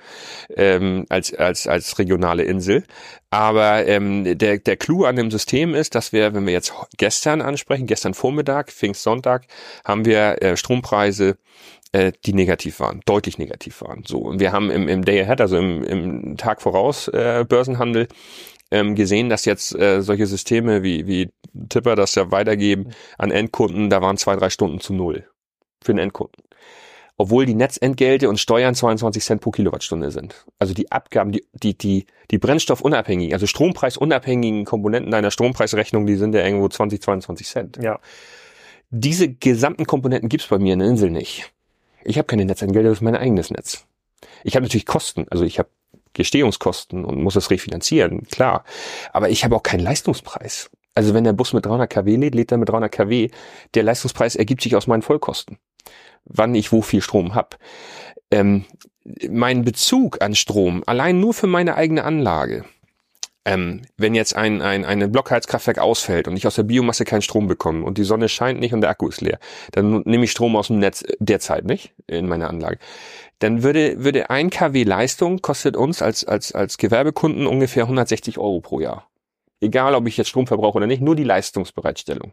ähm, als als als regionale Insel. Aber ähm, der der Clou an dem System ist, dass wir, wenn wir jetzt gestern ansprechen, gestern Vormittag, Pfingstsonntag, haben wir äh, Strompreise äh, die negativ waren, deutlich negativ waren. So und wir haben im, im Day Ahead, also im, im Tag voraus äh, Börsenhandel ähm, gesehen, dass jetzt äh, solche Systeme wie, wie Tipper das ja weitergeben an Endkunden, da waren zwei, drei Stunden zu null für den Endkunden. Obwohl die Netzentgelte und Steuern 22 Cent pro Kilowattstunde sind. Also die Abgaben, die, die, die, die brennstoffunabhängigen, also strompreisunabhängigen Komponenten deiner Strompreisrechnung, die sind ja irgendwo 20, 22 Cent. Ja. Diese gesamten Komponenten gibt's bei mir in der Insel nicht. Ich habe keine Netzentgelte, das ist mein eigenes Netz. Ich habe natürlich Kosten, also ich habe Gestehungskosten und muss es refinanzieren, klar. Aber ich habe auch keinen Leistungspreis. Also wenn der Bus mit 300 kW lädt, lädt er mit 300 kW. Der Leistungspreis ergibt sich aus meinen Vollkosten. Wann ich wo viel Strom hab. Ähm, mein Bezug an Strom, allein nur für meine eigene Anlage, ähm, wenn jetzt ein, ein, ein Blockheizkraftwerk ausfällt und ich aus der Biomasse keinen Strom bekomme und die Sonne scheint nicht und der Akku ist leer, dann nehme ich Strom aus dem Netz derzeit nicht in meiner Anlage. Dann würde, würde ein kW Leistung kostet uns als, als, als Gewerbekunden ungefähr 160 Euro pro Jahr. Egal, ob ich jetzt Strom verbrauche oder nicht, nur die Leistungsbereitstellung.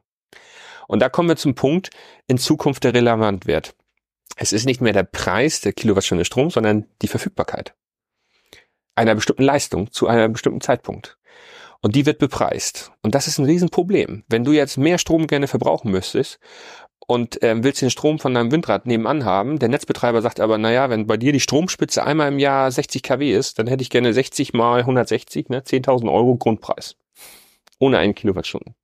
Und da kommen wir zum Punkt, in Zukunft der Relevantwert. Es ist nicht mehr der Preis der Kilowattstunde Strom, sondern die Verfügbarkeit einer bestimmten Leistung zu einem bestimmten Zeitpunkt. Und die wird bepreist. Und das ist ein Riesenproblem. Wenn du jetzt mehr Strom gerne verbrauchen müsstest und ähm, willst den Strom von deinem Windrad nebenan haben, der Netzbetreiber sagt aber, naja, wenn bei dir die Stromspitze einmal im Jahr 60 kW ist, dann hätte ich gerne 60 mal 160, ne, 10.000 Euro Grundpreis. Ohne einen Kilowattstunden.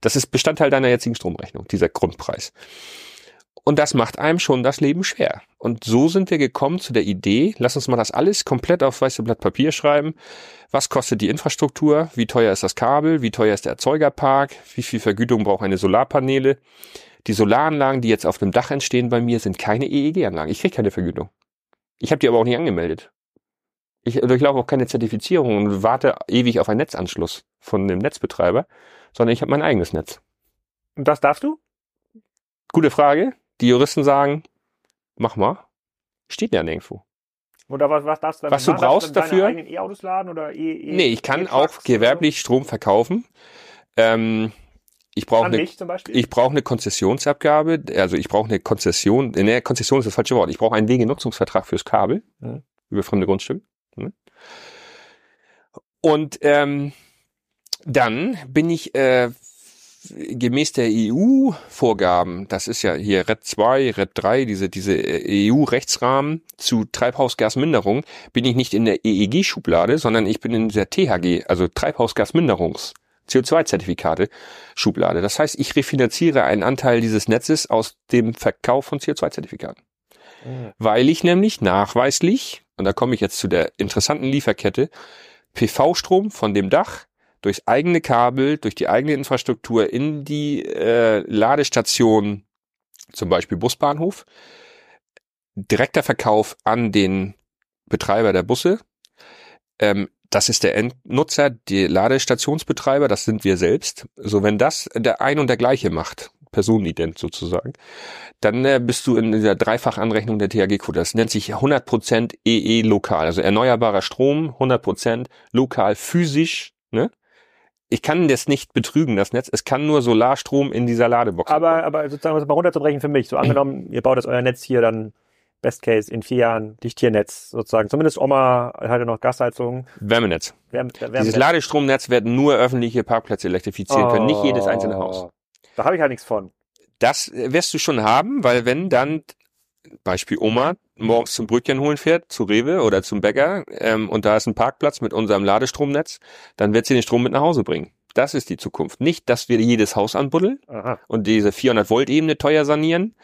Das ist Bestandteil deiner jetzigen Stromrechnung, dieser Grundpreis. Und das macht einem schon das Leben schwer. Und so sind wir gekommen zu der Idee, lass uns mal das alles komplett auf weiße Blatt Papier schreiben. Was kostet die Infrastruktur? Wie teuer ist das Kabel? Wie teuer ist der Erzeugerpark? Wie viel Vergütung braucht eine Solarpaneele? Die Solaranlagen, die jetzt auf dem Dach entstehen bei mir, sind keine EEG-Anlagen. Ich kriege keine Vergütung. Ich habe die aber auch nicht angemeldet. Ich durchlaufe auch keine Zertifizierung und warte ewig auf einen Netzanschluss von dem Netzbetreiber, sondern ich habe mein eigenes Netz. Und das darfst du? Gute Frage. Die Juristen sagen, mach mal. Steht ja nirgendwo. Oder was, was darfst du Was du machen? brauchst du dafür? E-Autos laden oder E, e Nee, ich kann E-Trucks auch gewerblich Strom verkaufen. Ähm, ich brauche eine, ich brauche eine Konzessionsabgabe. Also ich brauche eine Konzession. Ne, Konzession ist das falsche Wort. Ich brauche einen Wegenutzungsvertrag fürs Kabel Mhm. über fremde Grundstücke. Ne? Und ähm, dann bin ich äh, gemäß der EU-Vorgaben, das ist ja hier RED 2, RED 3, diese, diese EU-Rechtsrahmen zu Treibhausgasminderung, bin ich nicht in der EEG-Schublade, sondern ich bin in der THG, also Treibhausgasminderungs- CO2-Zertifikate Schublade. Das heißt, ich refinanziere einen Anteil dieses Netzes aus dem Verkauf von CO2-Zertifikaten. Mhm. Weil ich nämlich nachweislich, und da komme ich jetzt zu der interessanten Lieferkette, PV-Strom von dem Dach durchs eigene Kabel, durch die eigene Infrastruktur in die äh, Ladestation, zum Beispiel Busbahnhof, direkter Verkauf an den Betreiber der Busse. Ähm, das ist der Endnutzer, die Ladestationsbetreiber, das sind wir selbst. So, wenn das der ein und der gleiche macht, Personenident sozusagen, dann äh, bist du in dieser Dreifachanrechnung der THG-Quote. Das nennt sich 100% EE lokal, also erneuerbarer Strom, 100% lokal physisch, ne? Ich kann das nicht betrügen, das Netz. Es kann nur Solarstrom in dieser Ladebox. Aber, aber sozusagen, um das mal runterzubrechen für mich. So angenommen, ihr baut jetzt euer Netz hier dann Best Case in vier Jahren Dichtiernetz sozusagen. Zumindest Oma hatte noch Gasheizung. Wärmenetz. Wärme, Wärme Dieses Ladestromnetz wird nur öffentliche Parkplätze elektrifizieren können, nicht jedes einzelne Haus. Oh, Da habe ich halt nichts von. Das wirst du schon haben, weil wenn dann Beispiel Oma morgens zum Brötchen holen fährt, zu Rewe oder zum Bäcker ähm, und da ist ein Parkplatz mit unserem Ladestromnetz, dann wird sie den Strom mit nach Hause bringen. Das ist die Zukunft. Nicht, dass wir jedes Haus anbuddeln Aha. und diese 400 Volt Ebene teuer sanieren.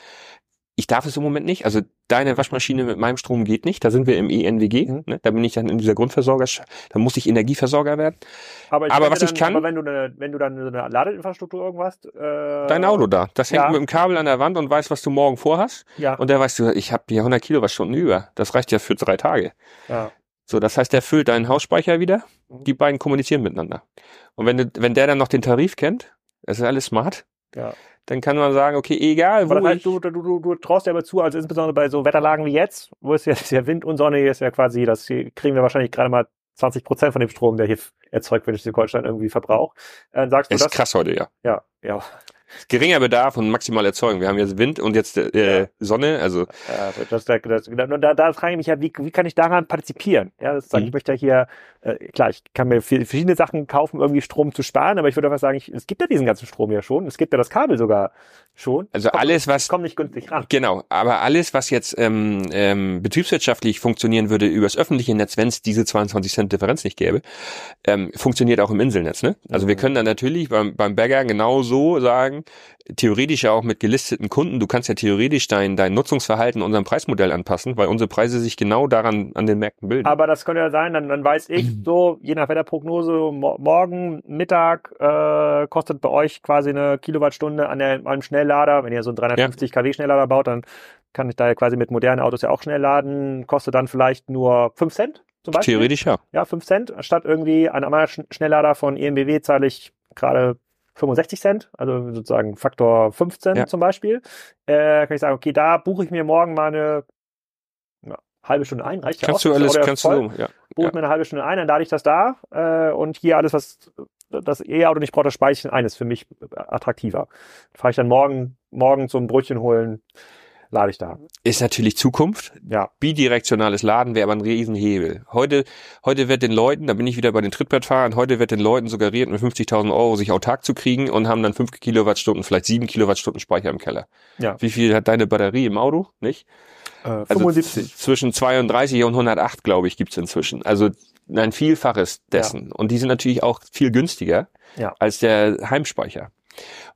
Ich darf es im Moment nicht. Also deine Waschmaschine mit meinem Strom geht nicht. Da sind wir im ENWG. Mhm. Ne? Da bin ich dann in dieser Grundversorger. Da muss ich Energieversorger werden. Aber, Aber könnte was ich dann, kann- Aber wenn du, eine, wenn du dann so eine Ladeinfrastruktur irgendwas. Äh, Dein Auto da. Das hängt ja. mit dem Kabel an der Wand und weiß, was du morgen vorhast. Ja. Und der weißt du, ich habe hier 100 Kilowattstunden über. Das reicht ja für drei Tage. ja. So, das heißt, der füllt deinen Hausspeicher wieder. Die beiden kommunizieren miteinander. Und wenn, du, wenn der dann noch den Tarif kennt, das ist alles smart, ja. Dann kann man sagen, okay, egal, Aber wo heißt, ich, du, du, du, du traust dir aber zu, also insbesondere bei so Wetterlagen wie jetzt, wo es ja, ist ja Wind und Sonne hier ist ja quasi, das hier kriegen wir wahrscheinlich gerade mal 20 Prozent von dem Strom, der hier erzeugt wird, in Schleswig-Holstein irgendwie Verbrauch. Äh, sagst du ist das? krass heute, ja. Ja, ja. Geringer Bedarf und maximal Erzeugung. Wir haben jetzt Wind und jetzt äh, Ja. Sonne, also Ja, das, das, das, und da, da frage ich mich ja, wie, wie kann ich daran partizipieren? Ja, das Mhm. ich möchte ja hier, äh, klar, ich kann mir viel, verschiedene Sachen kaufen, irgendwie Strom zu sparen, aber ich würde einfach sagen, ich, es gibt ja diesen ganzen Strom ja schon. Es gibt ja das Kabel sogar schon. Also Kommt- alles, was- Kommt nicht günstig ran. Genau, aber alles, was jetzt ähm, ähm, betriebswirtschaftlich funktionieren würde übers öffentliche Netz, wenn es diese 22 Cent Differenz nicht gäbe, ähm, funktioniert auch im Inselnetz. Ne? Also wir Mhm. können dann natürlich beim, beim Bäcker genauso sagen, theoretisch ja auch mit gelisteten Kunden, du kannst ja theoretisch dein, dein Nutzungsverhalten unserem Preismodell anpassen, weil unsere Preise sich genau daran an den Märkten bilden. Aber das könnte ja sein, dann, dann weiß ich so, je nach Wetterprognose, mo morgen Mittag äh, kostet bei euch quasi eine Kilowattstunde an der, einem Schnelllader. Wenn ihr so einen 350 kW Schnelllader baut, dann kann ich da ja quasi mit modernen Autos ja auch schnell laden. Kostet dann vielleicht nur 5 Cent zum Beispiel. Theoretisch ja. Ja, 5 Cent. Statt irgendwie an einem Sch- Schnelllader von EMBW zahle ich gerade 65 Cent, also sozusagen Faktor 15 Ja. zum Beispiel. Äh, kann ich sagen, okay, da buche ich mir morgen mal eine ja, halbe Stunde ein. Reicht ja Kannst auch. du alles, kannst voll. du, ja. Buche Ja. ich mir eine halbe Stunde ein, dann lade ich das da äh, und hier alles, was das E-Auto nicht braucht, das speichere ich ein, ist für mich attraktiver. Fahre ich dann morgen, morgen zum Brötchen holen, lade ich da. Ist natürlich Zukunft. Ja. Bidirektionales Laden wäre aber ein Riesenhebel. Heute, heute wird den Leuten, da bin ich wieder bei den Trittbrettfahrern, heute wird den Leuten suggeriert, mit 50.000 Euro sich autark zu kriegen und haben dann 5 Kilowattstunden, vielleicht 7 Kilowattstunden Speicher im Keller. Ja. Wie viel hat deine Batterie im Auto? Nicht? Äh, Also 75. z- zwischen 32 und 108, glaube ich, gibt's inzwischen. Also ein Vielfaches dessen. Und die sind natürlich auch viel günstiger Ja. als der Heimspeicher.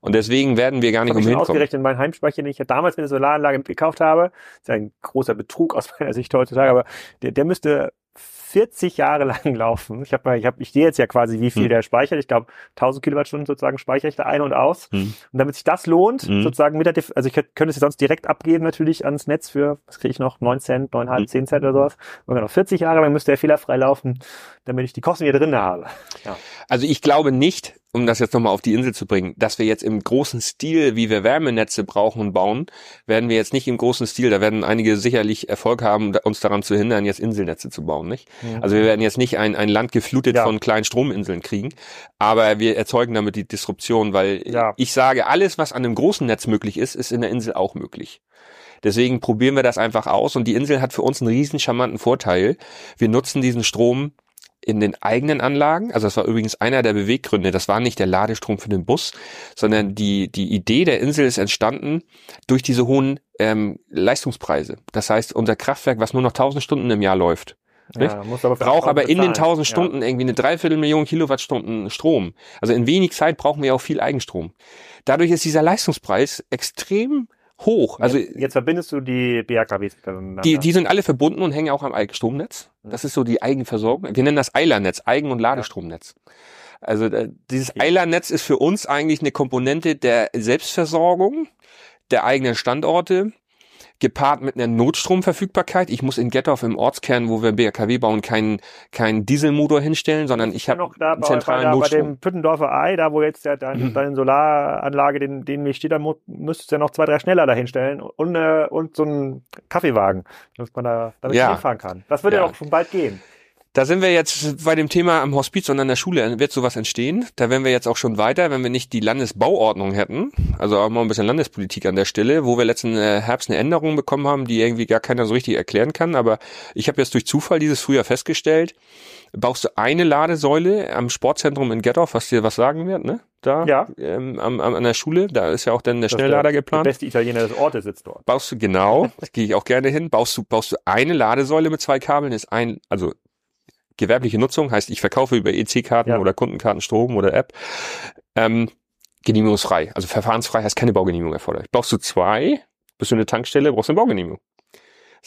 Und deswegen werden wir gar nicht umhin kommen. ausgerechnet, mein Heimspeicher, den ich ja damals mit der Solaranlage gekauft habe, ist ein großer Betrug aus meiner Sicht heutzutage, aber der, der müsste 40 Jahre lang laufen. Ich habe ich habe, ich sehe jetzt ja quasi, wie viel Hm. der speichert. Ich glaube, 1000 Kilowattstunden sozusagen speichere ich da ein und aus. Hm. Und damit sich das lohnt, Hm. sozusagen mit der, Dif- also ich könnte könnte es ja sonst direkt abgeben natürlich ans Netz für, was kriege ich noch, 9 Cent, 9,5, Hm. 10 Cent oder sowas. Und dann noch 40 Jahre lang müsste er fehlerfrei laufen, damit ich die Kosten wieder drin habe. Also ich glaube nicht, um das jetzt nochmal auf die Insel zu bringen, dass wir jetzt im großen Stil, wie wir Wärmenetze brauchen und bauen, werden wir jetzt nicht im großen Stil, da werden einige sicherlich Erfolg haben, uns daran zu hindern, jetzt Inselnetze zu bauen, nicht? Also wir werden jetzt nicht ein, ein Land geflutet Ja. von kleinen Strominseln kriegen, aber wir erzeugen damit die Disruption, weil Ja. ich sage, alles, was an einem großen Netz möglich ist, ist in der Insel auch möglich. Deswegen probieren wir das einfach aus und die Insel hat für uns einen riesen charmanten Vorteil. Wir nutzen diesen Strom in den eigenen Anlagen. Also das war übrigens einer der Beweggründe. Das war nicht der Ladestrom für den Bus, sondern die, die Idee der Insel ist entstanden durch diese hohen ähm, Leistungspreise. Das heißt, unser Kraftwerk, was nur noch 1000 Stunden im Jahr läuft? Ja, aber braucht aber in den bezahlen. 1000 Stunden irgendwie eine Dreiviertelmillion Kilowattstunden Strom. Also in wenig Zeit brauchen wir auch viel Eigenstrom. Dadurch ist dieser Leistungspreis extrem hoch. Also jetzt, verbindest du die BHKWs miteinander. die, die sind alle verbunden und hängen auch am Eigenstromnetz. Das ist so die Eigenversorgung. Wir nennen das Eilernetz, Eigen- und Ladestromnetz. Also äh, dieses Eilernetz ist für uns eigentlich eine Komponente der Selbstversorgung der eigenen Standorte, gepaart mit einer Notstromverfügbarkeit. Ich muss in Gettorf im Ortskern, wo wir BRKW bauen, keinen keinen Dieselmotor hinstellen, sondern ich ja habe noch da einen bei, bei, zentralen da, bei Notstrom. dem Püttendorfer Ei, da wo jetzt der, dein, deine Solaranlage, den, den mich steht, da müsstest du ja noch zwei, drei schneller dahinstellen und, äh, und so einen Kaffeewagen, dass man da damit Ja. hinfahren kann. Das würde ja. Ja. auch schon bald gehen. Da sind wir jetzt bei dem Thema am Hospiz und an der Schule wird sowas entstehen. Da wären wir jetzt auch schon weiter, wenn wir nicht die Landesbauordnung hätten. Also auch mal ein bisschen Landespolitik an der Stelle, wo wir letzten äh, Herbst eine Änderung bekommen haben, die irgendwie gar keiner so richtig erklären kann. Aber ich habe jetzt durch Zufall dieses Frühjahr festgestellt, baust du eine Ladesäule am Sportzentrum in Gettorf, was dir was sagen wird, ne? Da Ja. ähm, am, am, an der Schule, da ist ja auch dann der Schnelllader geplant. Der beste Italiener des Ortes sitzt dort. Baust du genau, das gehe ich auch gerne hin, baust du, baust du eine Ladesäule mit zwei Kabeln, ist ein, also gewerbliche Nutzung, heißt ich verkaufe über EC-Karten Ja. oder Kundenkarten Strom oder App, ähm, genehmigungsfrei, also verfahrensfrei, heißt keine Baugenehmigung erforderlich. Brauchst du zwei, bist du eine Tankstelle, brauchst du eine Baugenehmigung.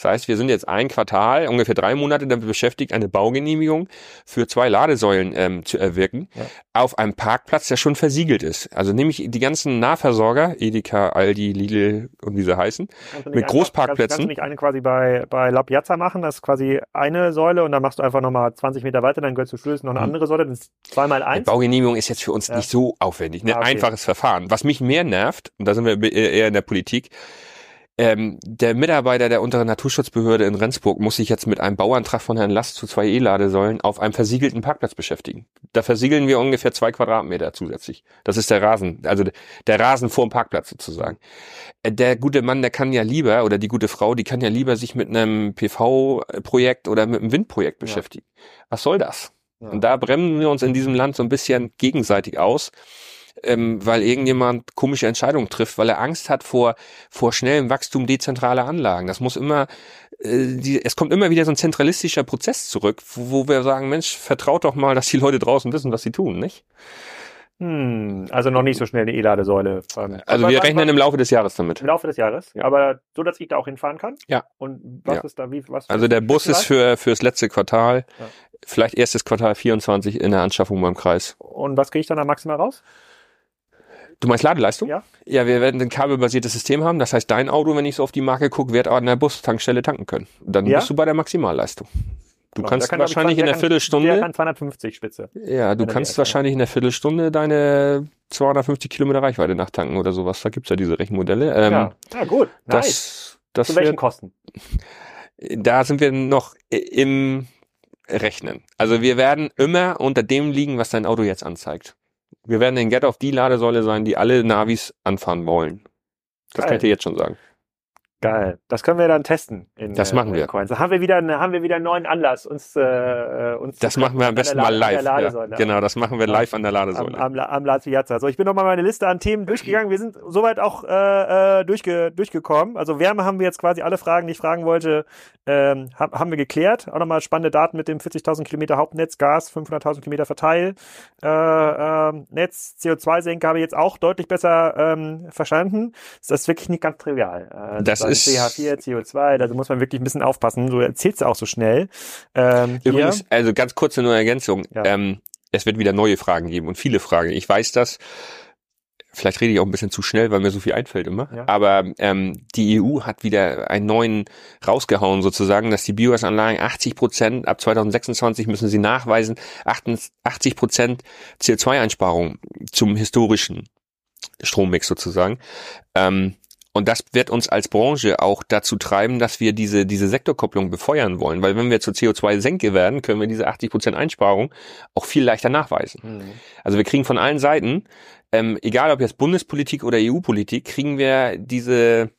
Das heißt, wir sind jetzt ein Quartal, ungefähr drei Monate damit beschäftigt, eine Baugenehmigung für zwei Ladesäulen ähm, zu erwirken, Ja. auf einem Parkplatz, der schon versiegelt ist. Also nehme ich die ganzen Nahversorger, Edeka, Aldi, Lidl und wie sie heißen, Mit Großparkplätzen? Kannst, kannst du nicht eine quasi bei, bei La Piazza machen? Das ist quasi eine Säule und dann machst du einfach nochmal 20 Meter weiter, dann gehört zu Schluss noch eine Mhm. andere Säule, das ist zweimal Die eins. Baugenehmigung ist jetzt für uns Ja. nicht so aufwendig. Ein Ah, okay. einfaches Verfahren. Was mich mehr nervt, und da sind wir eher in der Politik, ähm, der Mitarbeiter der unteren Naturschutzbehörde in Rendsburg muss sich jetzt mit einem Bauantrag von Herrn Last zu zwei E-Ladesäulen auf einem versiegelten Parkplatz beschäftigen. Da versiegeln wir ungefähr zwei Quadratmeter zusätzlich. Das ist der Rasen, also der Rasen vorm Parkplatz sozusagen. Äh, Der gute Mann, der kann ja lieber, oder die gute Frau, die kann ja lieber sich mit einem PV-Projekt oder mit einem Windprojekt Ja. beschäftigen. Was soll das? Ja. Und da bremsen wir uns in diesem Land so ein bisschen gegenseitig aus, ähm, weil irgendjemand komische Entscheidungen trifft, weil er Angst hat vor, vor schnellem Wachstum dezentraler Anlagen. Das muss immer, äh, die, es kommt immer wieder so ein zentralistischer Prozess zurück, wo, wo wir sagen, Mensch, vertraut doch mal, dass die Leute draußen wissen, was sie tun, nicht? Hm, also noch nicht so schnell eine E-Ladesäule. Also wir rechnen im Laufe des Jahres damit. im Laufe des Jahres, aber so, dass ich da auch hinfahren kann? Ja. Und was Ja. ist da, wie, was? Also der Bus ist für fürs letzte Quartal, Ja. vielleicht erstes Quartal 24 in der Anschaffung beim Kreis. Und was kriege ich dann da maximal raus? Du meinst Ladeleistung? Ja. Ja, wir werden ein kabelbasiertes System haben. Das heißt, dein Auto, wenn ich so auf die Marke gucke, wird an der Bustankstelle tanken können. Dann Ja? bist du bei der Maximalleistung. Du Genau, kannst der kann, wahrscheinlich in der kann- Viertelstunde, Der kann 250 Spitze. ja, du kannst wahrscheinlich in der Viertelstunde deine 250 Kilometer Reichweite nachtanken oder sowas. Da gibt's ja diese Rechenmodelle. Ähm, ja. ja, gut. Nice. Das, das Zu welchen wird, Kosten? da sind wir noch im Rechnen. Also wir werden immer unter dem liegen, was dein Auto jetzt anzeigt. Wir werden in Get auf die Ladesäule sein, die alle Navis anfahren wollen. Das Geil. ich dir jetzt schon sagen. Geil. Das können wir dann testen. In, Das machen wir. in Coins. Da haben wir wieder, haben wir wieder einen neuen Anlass, uns, äh, uns Das machen wir am besten mal live. Ja, genau, das machen wir live an der Am, Ladesäule. am, La- am La Piazza. So, ich bin nochmal meine Liste an Themen durchgegangen. Wir sind soweit auch äh, äh, durchge, durchgekommen. Also Wärme haben wir jetzt quasi alle Fragen, die ich fragen wollte, ähm, haben, haben wir geklärt. Auch nochmal spannende Daten mit dem 40.000 Kilometer Hauptnetz, Gas, 500.000 Kilometer Verteil. Äh, ähm, Netz, CO2-Senke habe ich jetzt auch deutlich besser ähm, verstanden. Das ist wirklich nicht ganz trivial. Äh, Das sozusagen ist- CH4, CO2, da muss man wirklich ein bisschen aufpassen. So erzählst du auch so schnell. Ähm, hier- Übrigens, also ganz kurze nur Ergänzung. Ja. Ähm, es wird wieder neue Fragen geben und viele Fragen. Ich weiß das. Vielleicht rede ich auch ein bisschen zu schnell, weil mir so viel einfällt immer. Ja. Aber ähm, die EU hat wieder einen neuen rausgehauen sozusagen, dass die Biogasanlagen 80 Prozent ab 2026 müssen sie nachweisen 80 Prozent CO2-Einsparung zum historischen Strommix sozusagen. Ähm, und das wird uns als Branche auch dazu treiben, dass wir diese, diese Sektorkopplung befeuern wollen. Weil wenn wir zur CO2-Senke werden, können wir diese 80% Einsparung auch viel leichter nachweisen. Mhm. Also wir kriegen von allen Seiten, ähm, egal ob jetzt Bundespolitik oder EU-Politik, kriegen wir diese,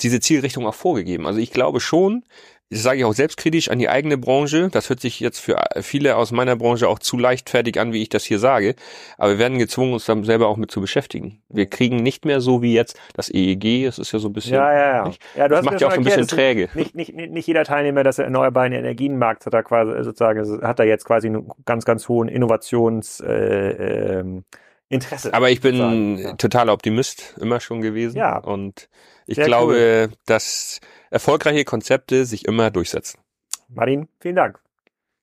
diese Zielrichtung auch vorgegeben. Also ich glaube schon, das sage ich auch selbstkritisch an die eigene Branche, das hört sich jetzt für viele aus meiner Branche auch zu leichtfertig an, wie ich das hier sage, aber wir werden gezwungen, uns dann selber auch mit zu beschäftigen. Wir kriegen nicht mehr so wie jetzt das EEG, es ist ja so ein bisschen, Ja, ja, ja. nicht? ja du das hast macht ja auch so ein bisschen träge. Nicht, nicht, nicht, nicht jeder Teilnehmer des erneuerbaren Energienmarkts hat da quasi sozusagen hat da jetzt quasi einen ganz, ganz hohen Innovations äh, ähm, Interesse. Aber ich bin ja. totaler Optimist, immer schon gewesen. Ja. Und ich Sehr glaube, dass erfolgreiche Konzepte sich immer durchsetzen. Martin, vielen Dank.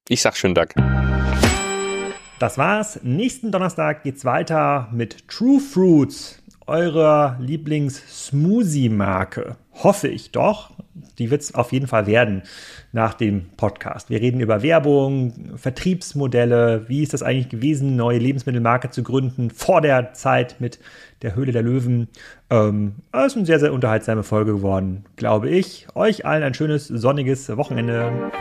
Ich sag schönen Dank. Das war's. Nächsten Donnerstag geht's weiter mit True Fruits, eurer Lieblings-Smoothie-Marke. Hoffe ich doch. Die wird's auf jeden Fall werden nach dem Podcast. Wir reden über Werbung, Vertriebsmodelle. Wie ist das eigentlich gewesen, neue Lebensmittelmarke zu gründen vor der Zeit mit der Höhle der Löwen? Ähm, das ist eine sehr, sehr unterhaltsame Folge geworden, glaube ich. Euch allen ein schönes sonniges Wochenende.